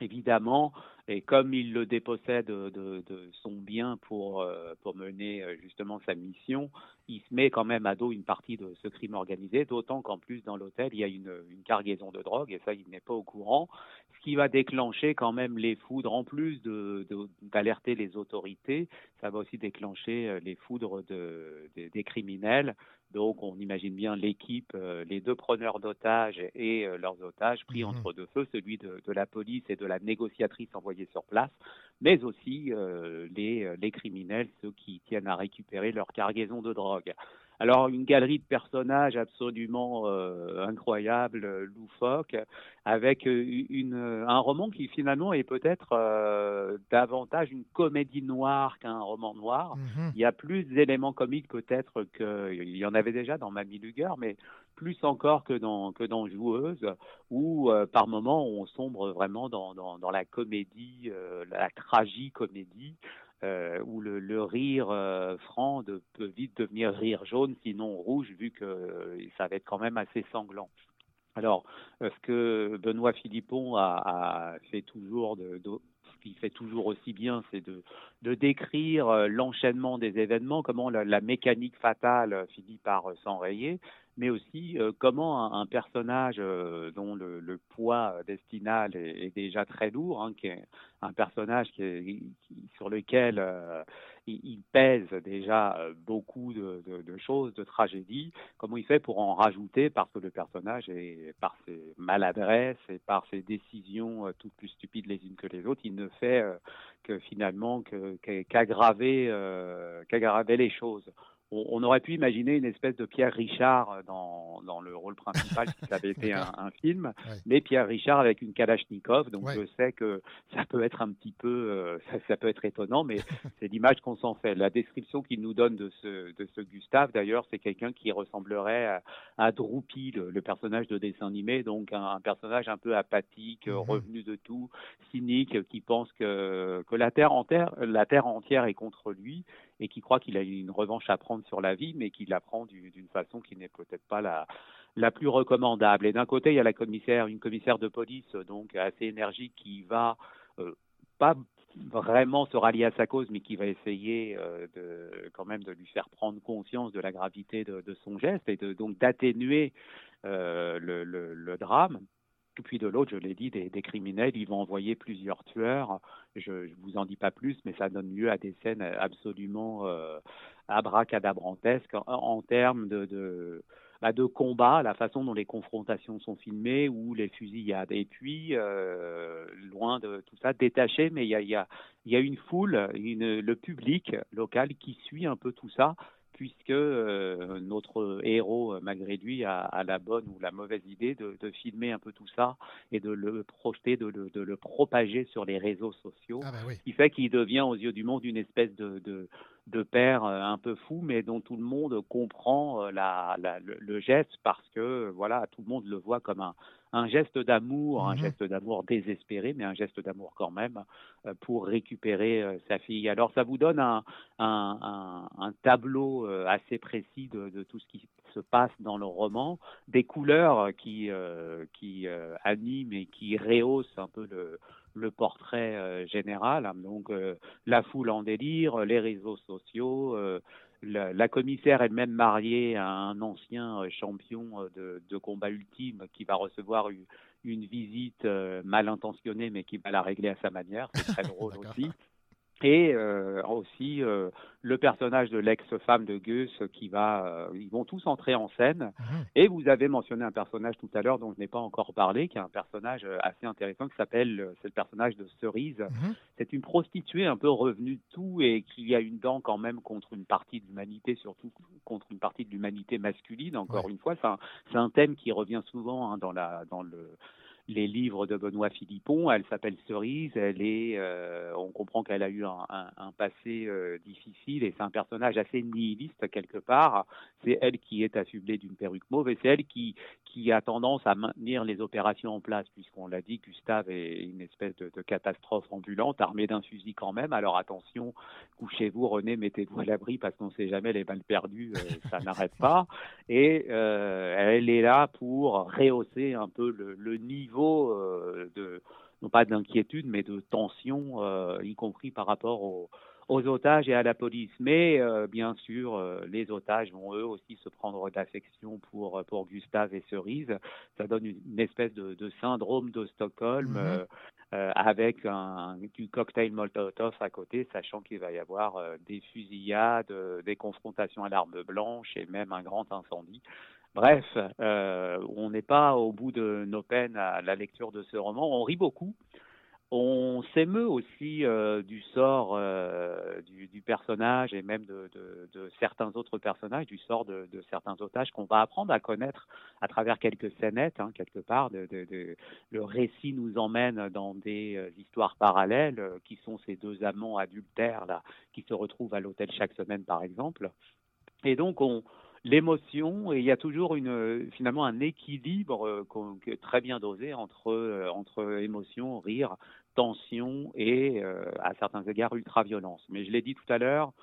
évidemment, et comme il le dépossède de, son bien pour, euh, mener euh, justement sa mission, il se met quand même à dos une partie de ce crime organisé, d'autant qu'en plus dans l'hôtel, il y a une, cargaison de drogue, et ça, il n'est pas au courant, ce qui va déclencher quand même les foudres, en plus d'alerter les autorités, ça va aussi déclencher euh, les foudres de, des- des criminels. Donc on imagine bien l'équipe, euh, les deux preneurs d'otages et euh, leurs otages pris entre deux feux, celui de, de la police et de la négociatrice envoyée sur place, mais aussi euh, les, euh, les criminels, ceux qui tiennent à récupérer leur cargaison de drogue. Alors une galerie de personnages absolument euh, incroyable, euh, loufoque, avec euh, une, un roman qui finalement est peut-être euh, davantage une comédie noire qu'un roman noir. Mhm. Il y a plus d'éléments comiques peut-être qu'il y en avait déjà dans Mamie Luger, mais plus encore que dans, que dans Joueuse, où euh, par moments on sombre vraiment dans, dans, dans la comédie, euh, la tragicomédie, euh, où le, rire euh, franc peut vite devenir rire jaune, sinon rouge, vu que euh, ça va être quand même assez sanglant. Alors, euh, ce que Benoît Philippon a, fait toujours de, qu'il fait toujours aussi bien, c'est de, décrire l'enchaînement des événements, comment la, mécanique fatale finit par s'enrayer. Mais aussi euh, comment un, personnage euh, dont le, poids destinal est, déjà très lourd, hein, un personnage qui sur lequel euh, il, pèse déjà euh, beaucoup de, choses, de tragédies, comment il fait pour en rajouter parce que le personnage, est, par ses maladresses et par ses décisions euh, toutes plus stupides les unes que les autres, il ne fait euh, que finalement euh, qu'aggraver les choses. On, on aurait pu imaginer une espèce de Pierre Richard euh, dans, dans le rôle principal si ça avait *laughs* été un, un film, mais Pierre Richard avec une Kalachnikov, donc je sais que ça peut être un petit peu, euh, ça, ça peut être étonnant, mais *laughs* c'est l'image qu'on s'en fait. La description qu'il nous donne de ce, de ce Gustave, d'ailleurs, c'est quelqu'un qui ressemblerait à, à Droopy, le, le personnage de dessin animé, donc un, un personnage un peu apathique, Mhm. revenu de tout, cynique, qui pense que, que la, terre entière, la terre entière est contre lui et qui croit qu'il a une revanche à prendre sur la vie, mais qu'il la prend du- d'une façon qui n'est peut-être pas la, la plus recommandable. Et d'un côté, il y a la commissaire, une commissaire de police, donc assez énergique, qui va euh, pas vraiment se rallier à sa cause, mais qui va essayer euh, de, quand même de lui faire prendre conscience de la gravité de, son geste et de, donc d'atténuer euh, le drame. Puis de l'autre, je l'ai dit, des, criminels, ils vont envoyer plusieurs tueurs. Je ne vous en dis pas plus, mais ça donne lieu à des scènes absolument euh, abracadabrantesques en, termes de, bah, de combat, la façon dont les confrontations sont filmées ou les fusillades. Et puis, euh, loin de tout ça, détaché, mais il y a, y, a, y a une foule, une, le public local qui suit un peu tout ça puisque euh, notre héros, euh, malgré lui, a, a la bonne ou la mauvaise idée de, de filmer un peu tout ça et de le projeter, de le, de le propager sur les réseaux sociaux, ce qui fait qu'il devient aux yeux du monde une espèce de, de, de père euh, un peu fou, mais dont tout le monde comprend la, la- le, le geste parce que voilà, tout le monde le voit comme un, un geste d'amour, un Mhm. geste d'amour désespéré, mais un geste d'amour quand même euh, pour récupérer euh, sa fille. Alors ça vous donne un, un, un- un tableau euh, assez précis de, de tout ce qui se passe dans le roman, des couleurs qui, euh, qui euh, animent et qui rehaussent un peu le, le portrait euh, général. Donc euh, la foule en délire, les réseaux sociaux, euh, la, la commissaire elle-même mariée à un ancien euh, champion euh, de, de combat ultime qui va recevoir une, une visite euh, mal intentionnée mais qui va la régler à sa manière. C'est très *laughs* drôle aussi. Et euh, aussi euh, le personnage de l'ex-femme de Gus qui va, euh, ils vont tous entrer en scène. Et vous avez mentionné un personnage tout à l'heure dont je n'ai pas encore parlé, qui est un personnage assez intéressant qui s'appelle, c'est le personnage de Cerise. C'est une prostituée un peu revenue de tout et qui a une dent quand même contre une partie de l'humanité, surtout contre une partie de l'humanité masculine. Encore une fois, c'est un, c'est un thème qui revient souvent hein, dans la, dans le les livres de Benoît Philippon. Elle s'appelle Cerise. Elle est, euh, on comprend qu'elle a eu un, un- un passé euh, difficile et c'est un personnage assez nihiliste quelque part. C'est elle qui est affublée d'une perruque mauve et c'est elle qui qui a tendance à maintenir les opérations en place puisqu'on l'a dit, Gustave est une espèce de, de catastrophe ambulante armée d'un fusil quand même. Alors attention, couchez-vous, René, mettez-vous à l'abri parce qu'on ne sait jamais les balles perdues, euh, ça *laughs* n'arrête pas. Et euh, elle est là pour rehausser un peu le, le niveau euh, de, non pas d'inquiétude, mais de tension, euh, y compris par rapport aux, aux otages et à la police. Mais euh, bien sûr, euh, les otages vont eux aussi se prendre d'affection pour, pour Gustave et Cerise. Ça donne une, une espèce de, de syndrome de Stockholm. Mhm. euh, avec un, du cocktail Molotov à côté, sachant qu'il va y avoir des fusillades, des confrontations à l'arme blanche et même un grand incendie. Bref, euh, on n'est pas au bout de nos peines à la lecture de ce roman. On rit beaucoup. On s'émeut aussi euh, du sort euh, du, personnage et même de, certains autres personnages, du sort de, certains otages qu'on va apprendre à connaître à travers quelques scénettes, hein, quelque part. Le récit nous emmène dans des histoires parallèles qui sont ces deux amants adultères là qui se retrouvent à l'hôtel chaque semaine, par exemple. Et donc, on, l'émotion, et il y a toujours une, euh, finalement un équilibre euh, très bien dosé entre, euh, entre émotion, rire, tension et, à certains égards, ultra-violence. Mais je l'ai dit tout à l'heure,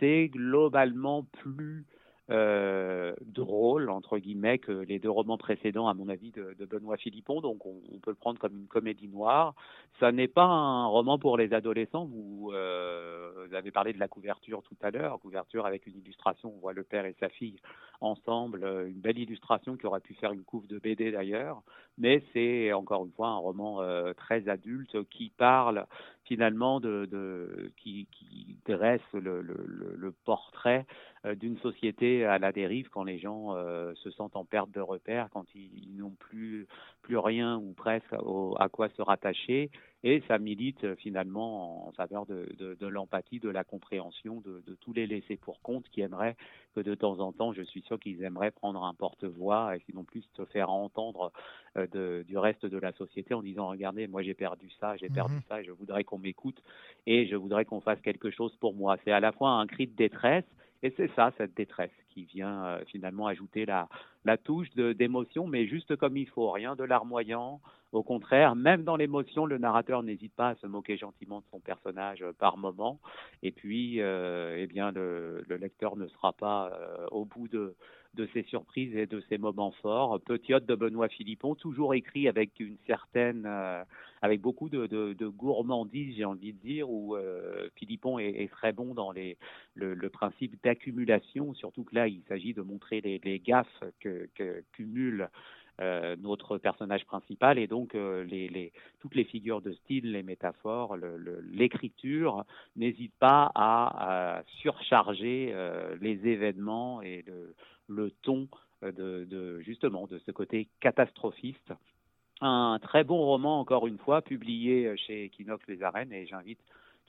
c'est globalement plus euh, drôle, entre guillemets, que les deux romans précédents, à mon avis, de, Benoît Philippon. Donc, on, peut le prendre comme une comédie noire. Ça n'est pas un roman pour les adolescents. Vous, euh, vous avez parlé de la couverture tout à l'heure. Couverture avec une illustration. On voit le père et sa fille ensemble. Une belle illustration qui aurait pu faire une couve de BD d'ailleurs. Mais c'est, encore une fois, un roman euh, très adulte qui parle finalement de, de qui, qui, dresse le, le, le portrait euh, d'une société à la dérive quand les gens euh, se sentent en perte de repère, quand ils, ils n'ont plus plus rien ou presque au, à quoi se rattacher et ça milite euh, finalement en faveur de, de, de l'empathie, de la compréhension de, de, tous les laissés pour compte qui aimeraient que de temps en temps, je suis sûr qu'ils aimeraient prendre un porte-voix et sinon plus se faire entendre euh, de, du reste de la société en disant regardez, moi j'ai perdu ça, j'ai perdu Mhm. ça et je voudrais qu'on m'écoute et je voudrais qu'on fasse quelque chose pour moi. C'est à la fois un cri de détresse et c'est ça, cette détresse qui vient euh, finalement ajouter la, la touche d'émotion, mais juste comme il faut, rien de larmoyant. Au contraire, même dans l'émotion, le narrateur n'hésite pas à se moquer gentiment de son personnage euh, par moment. Et puis, euh, eh bien, le, le lecteur ne sera pas euh, au bout de, de ses surprises et de ses moments forts. Petit hôte de Benoît Philippon, toujours écrit avec une certaine, euh, avec beaucoup de, de, de gourmandise, j'ai envie de dire, où euh, Philippon est, est très bon dans les, le, le principe d'accumulation, surtout que là, il s'agit de montrer les, les gaffes que, que cumule euh, notre personnage principal et donc euh, toutes les figures de style, les métaphores, le- le- l'écriture n'hésitent pas à, surcharger euh, les événements et le, le ton de, de justement de ce côté catastrophiste. Un très bon roman, encore une fois, publié chez Equinox Les Arènes et j'invite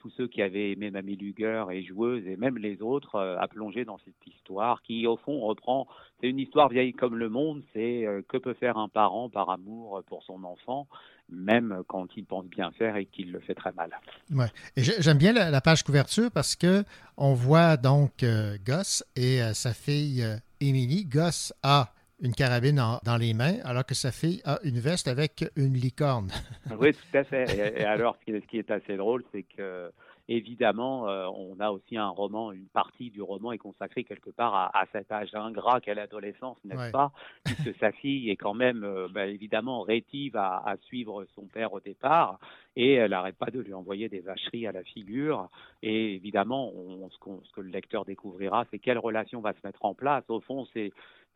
tous ceux qui avaient aimé Mamie Luger et Joueuse et même les autres euh, à plonger dans cette histoire qui, au fond, reprend. C'est une histoire vieille comme le monde. C'est euh, que peut faire un parent par amour pour son enfant, même quand il pense bien faire et qu'il le fait très mal. Ouais. Et j'ai- j'aime bien la, page couverture parce que on voit donc euh, Gus et euh, sa fille Émilie. Gus a une carabine en- dans les mains, alors que sa fille a une veste avec une licorne. *laughs* Oui, tout à fait. Et, et alors, ce qui, est, assez drôle, c'est que évidemment, euh, on a aussi un roman, une partie du roman est consacrée quelque part à, à cet âge ingrat qu'est l'adolescence, n'est-ce Ouais. pas? Puisque sa fille est quand même, euh, bah, évidemment, rétive à, à suivre son père au départ, et elle n'arrête pas de lui envoyer des vacheries à la figure. Et évidemment, on- ce, qu'on- ce que le lecteur découvrira, c'est quelle relation va se mettre en place. Au fond, c'est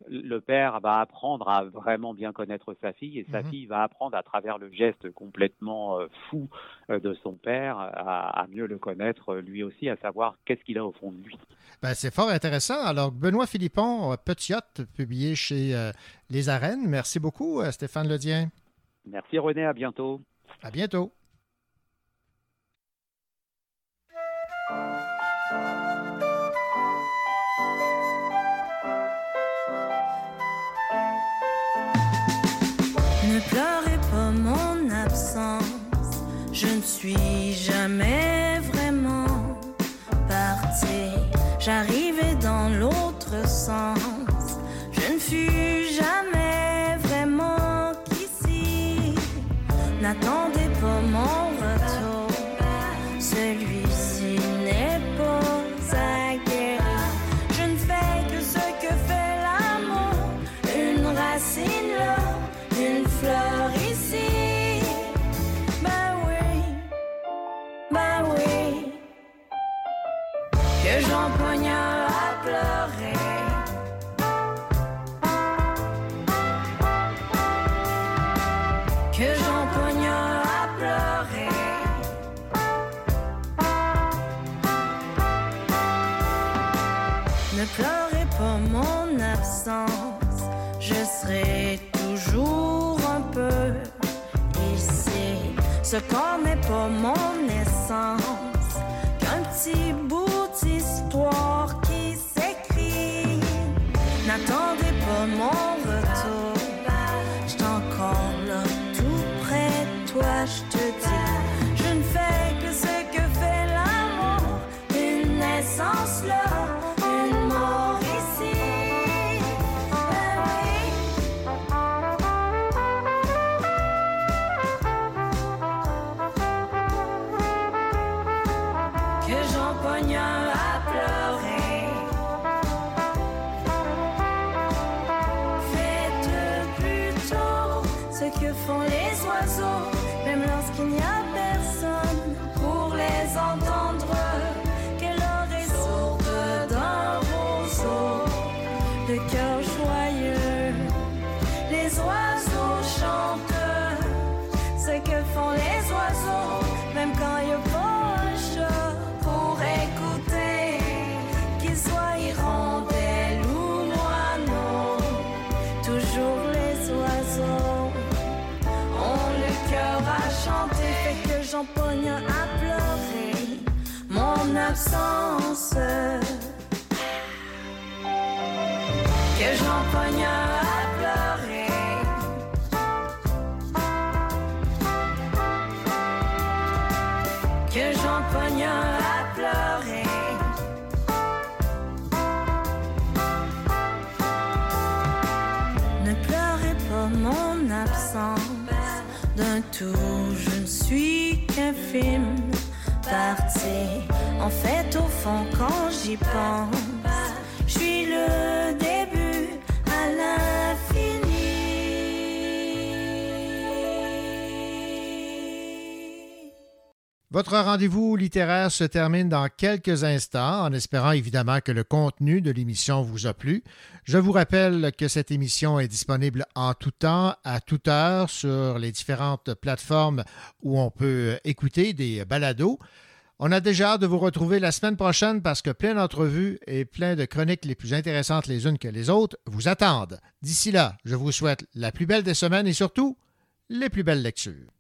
le père va apprendre à vraiment bien connaître sa fille et sa Mhm. fille va apprendre à travers le geste complètement euh, fou euh, de son père à, à mieux le connaître euh, lui aussi, à savoir qu'est-ce qu'il a au fond de lui. Ben, c'est fort intéressant. Alors, Benoît Philippon, Petit Hôte, publié chez euh, Les Arènes. Merci beaucoup, Stéphane Ledien. Merci René, à bientôt. À bientôt. Je ici. Ce corps n'est pas font les oiseaux, même lorsqu'il n'y a absence. Que j'en En au fond, quand j'y pense, je suis le début à l'infini. Votre rendez-vous littéraire se termine dans quelques instants, en espérant évidemment que le contenu de l'émission vous a plu. Je vous rappelle que cette émission est disponible en tout temps, à toute heure, sur les différentes plateformes où on peut écouter des balados. On a déjà hâte de vous retrouver la semaine prochaine parce que plein d'entrevues et plein de chroniques les plus intéressantes les unes que les autres vous attendent. D'ici là, je vous souhaite la plus belle des semaines et surtout les plus belles lectures.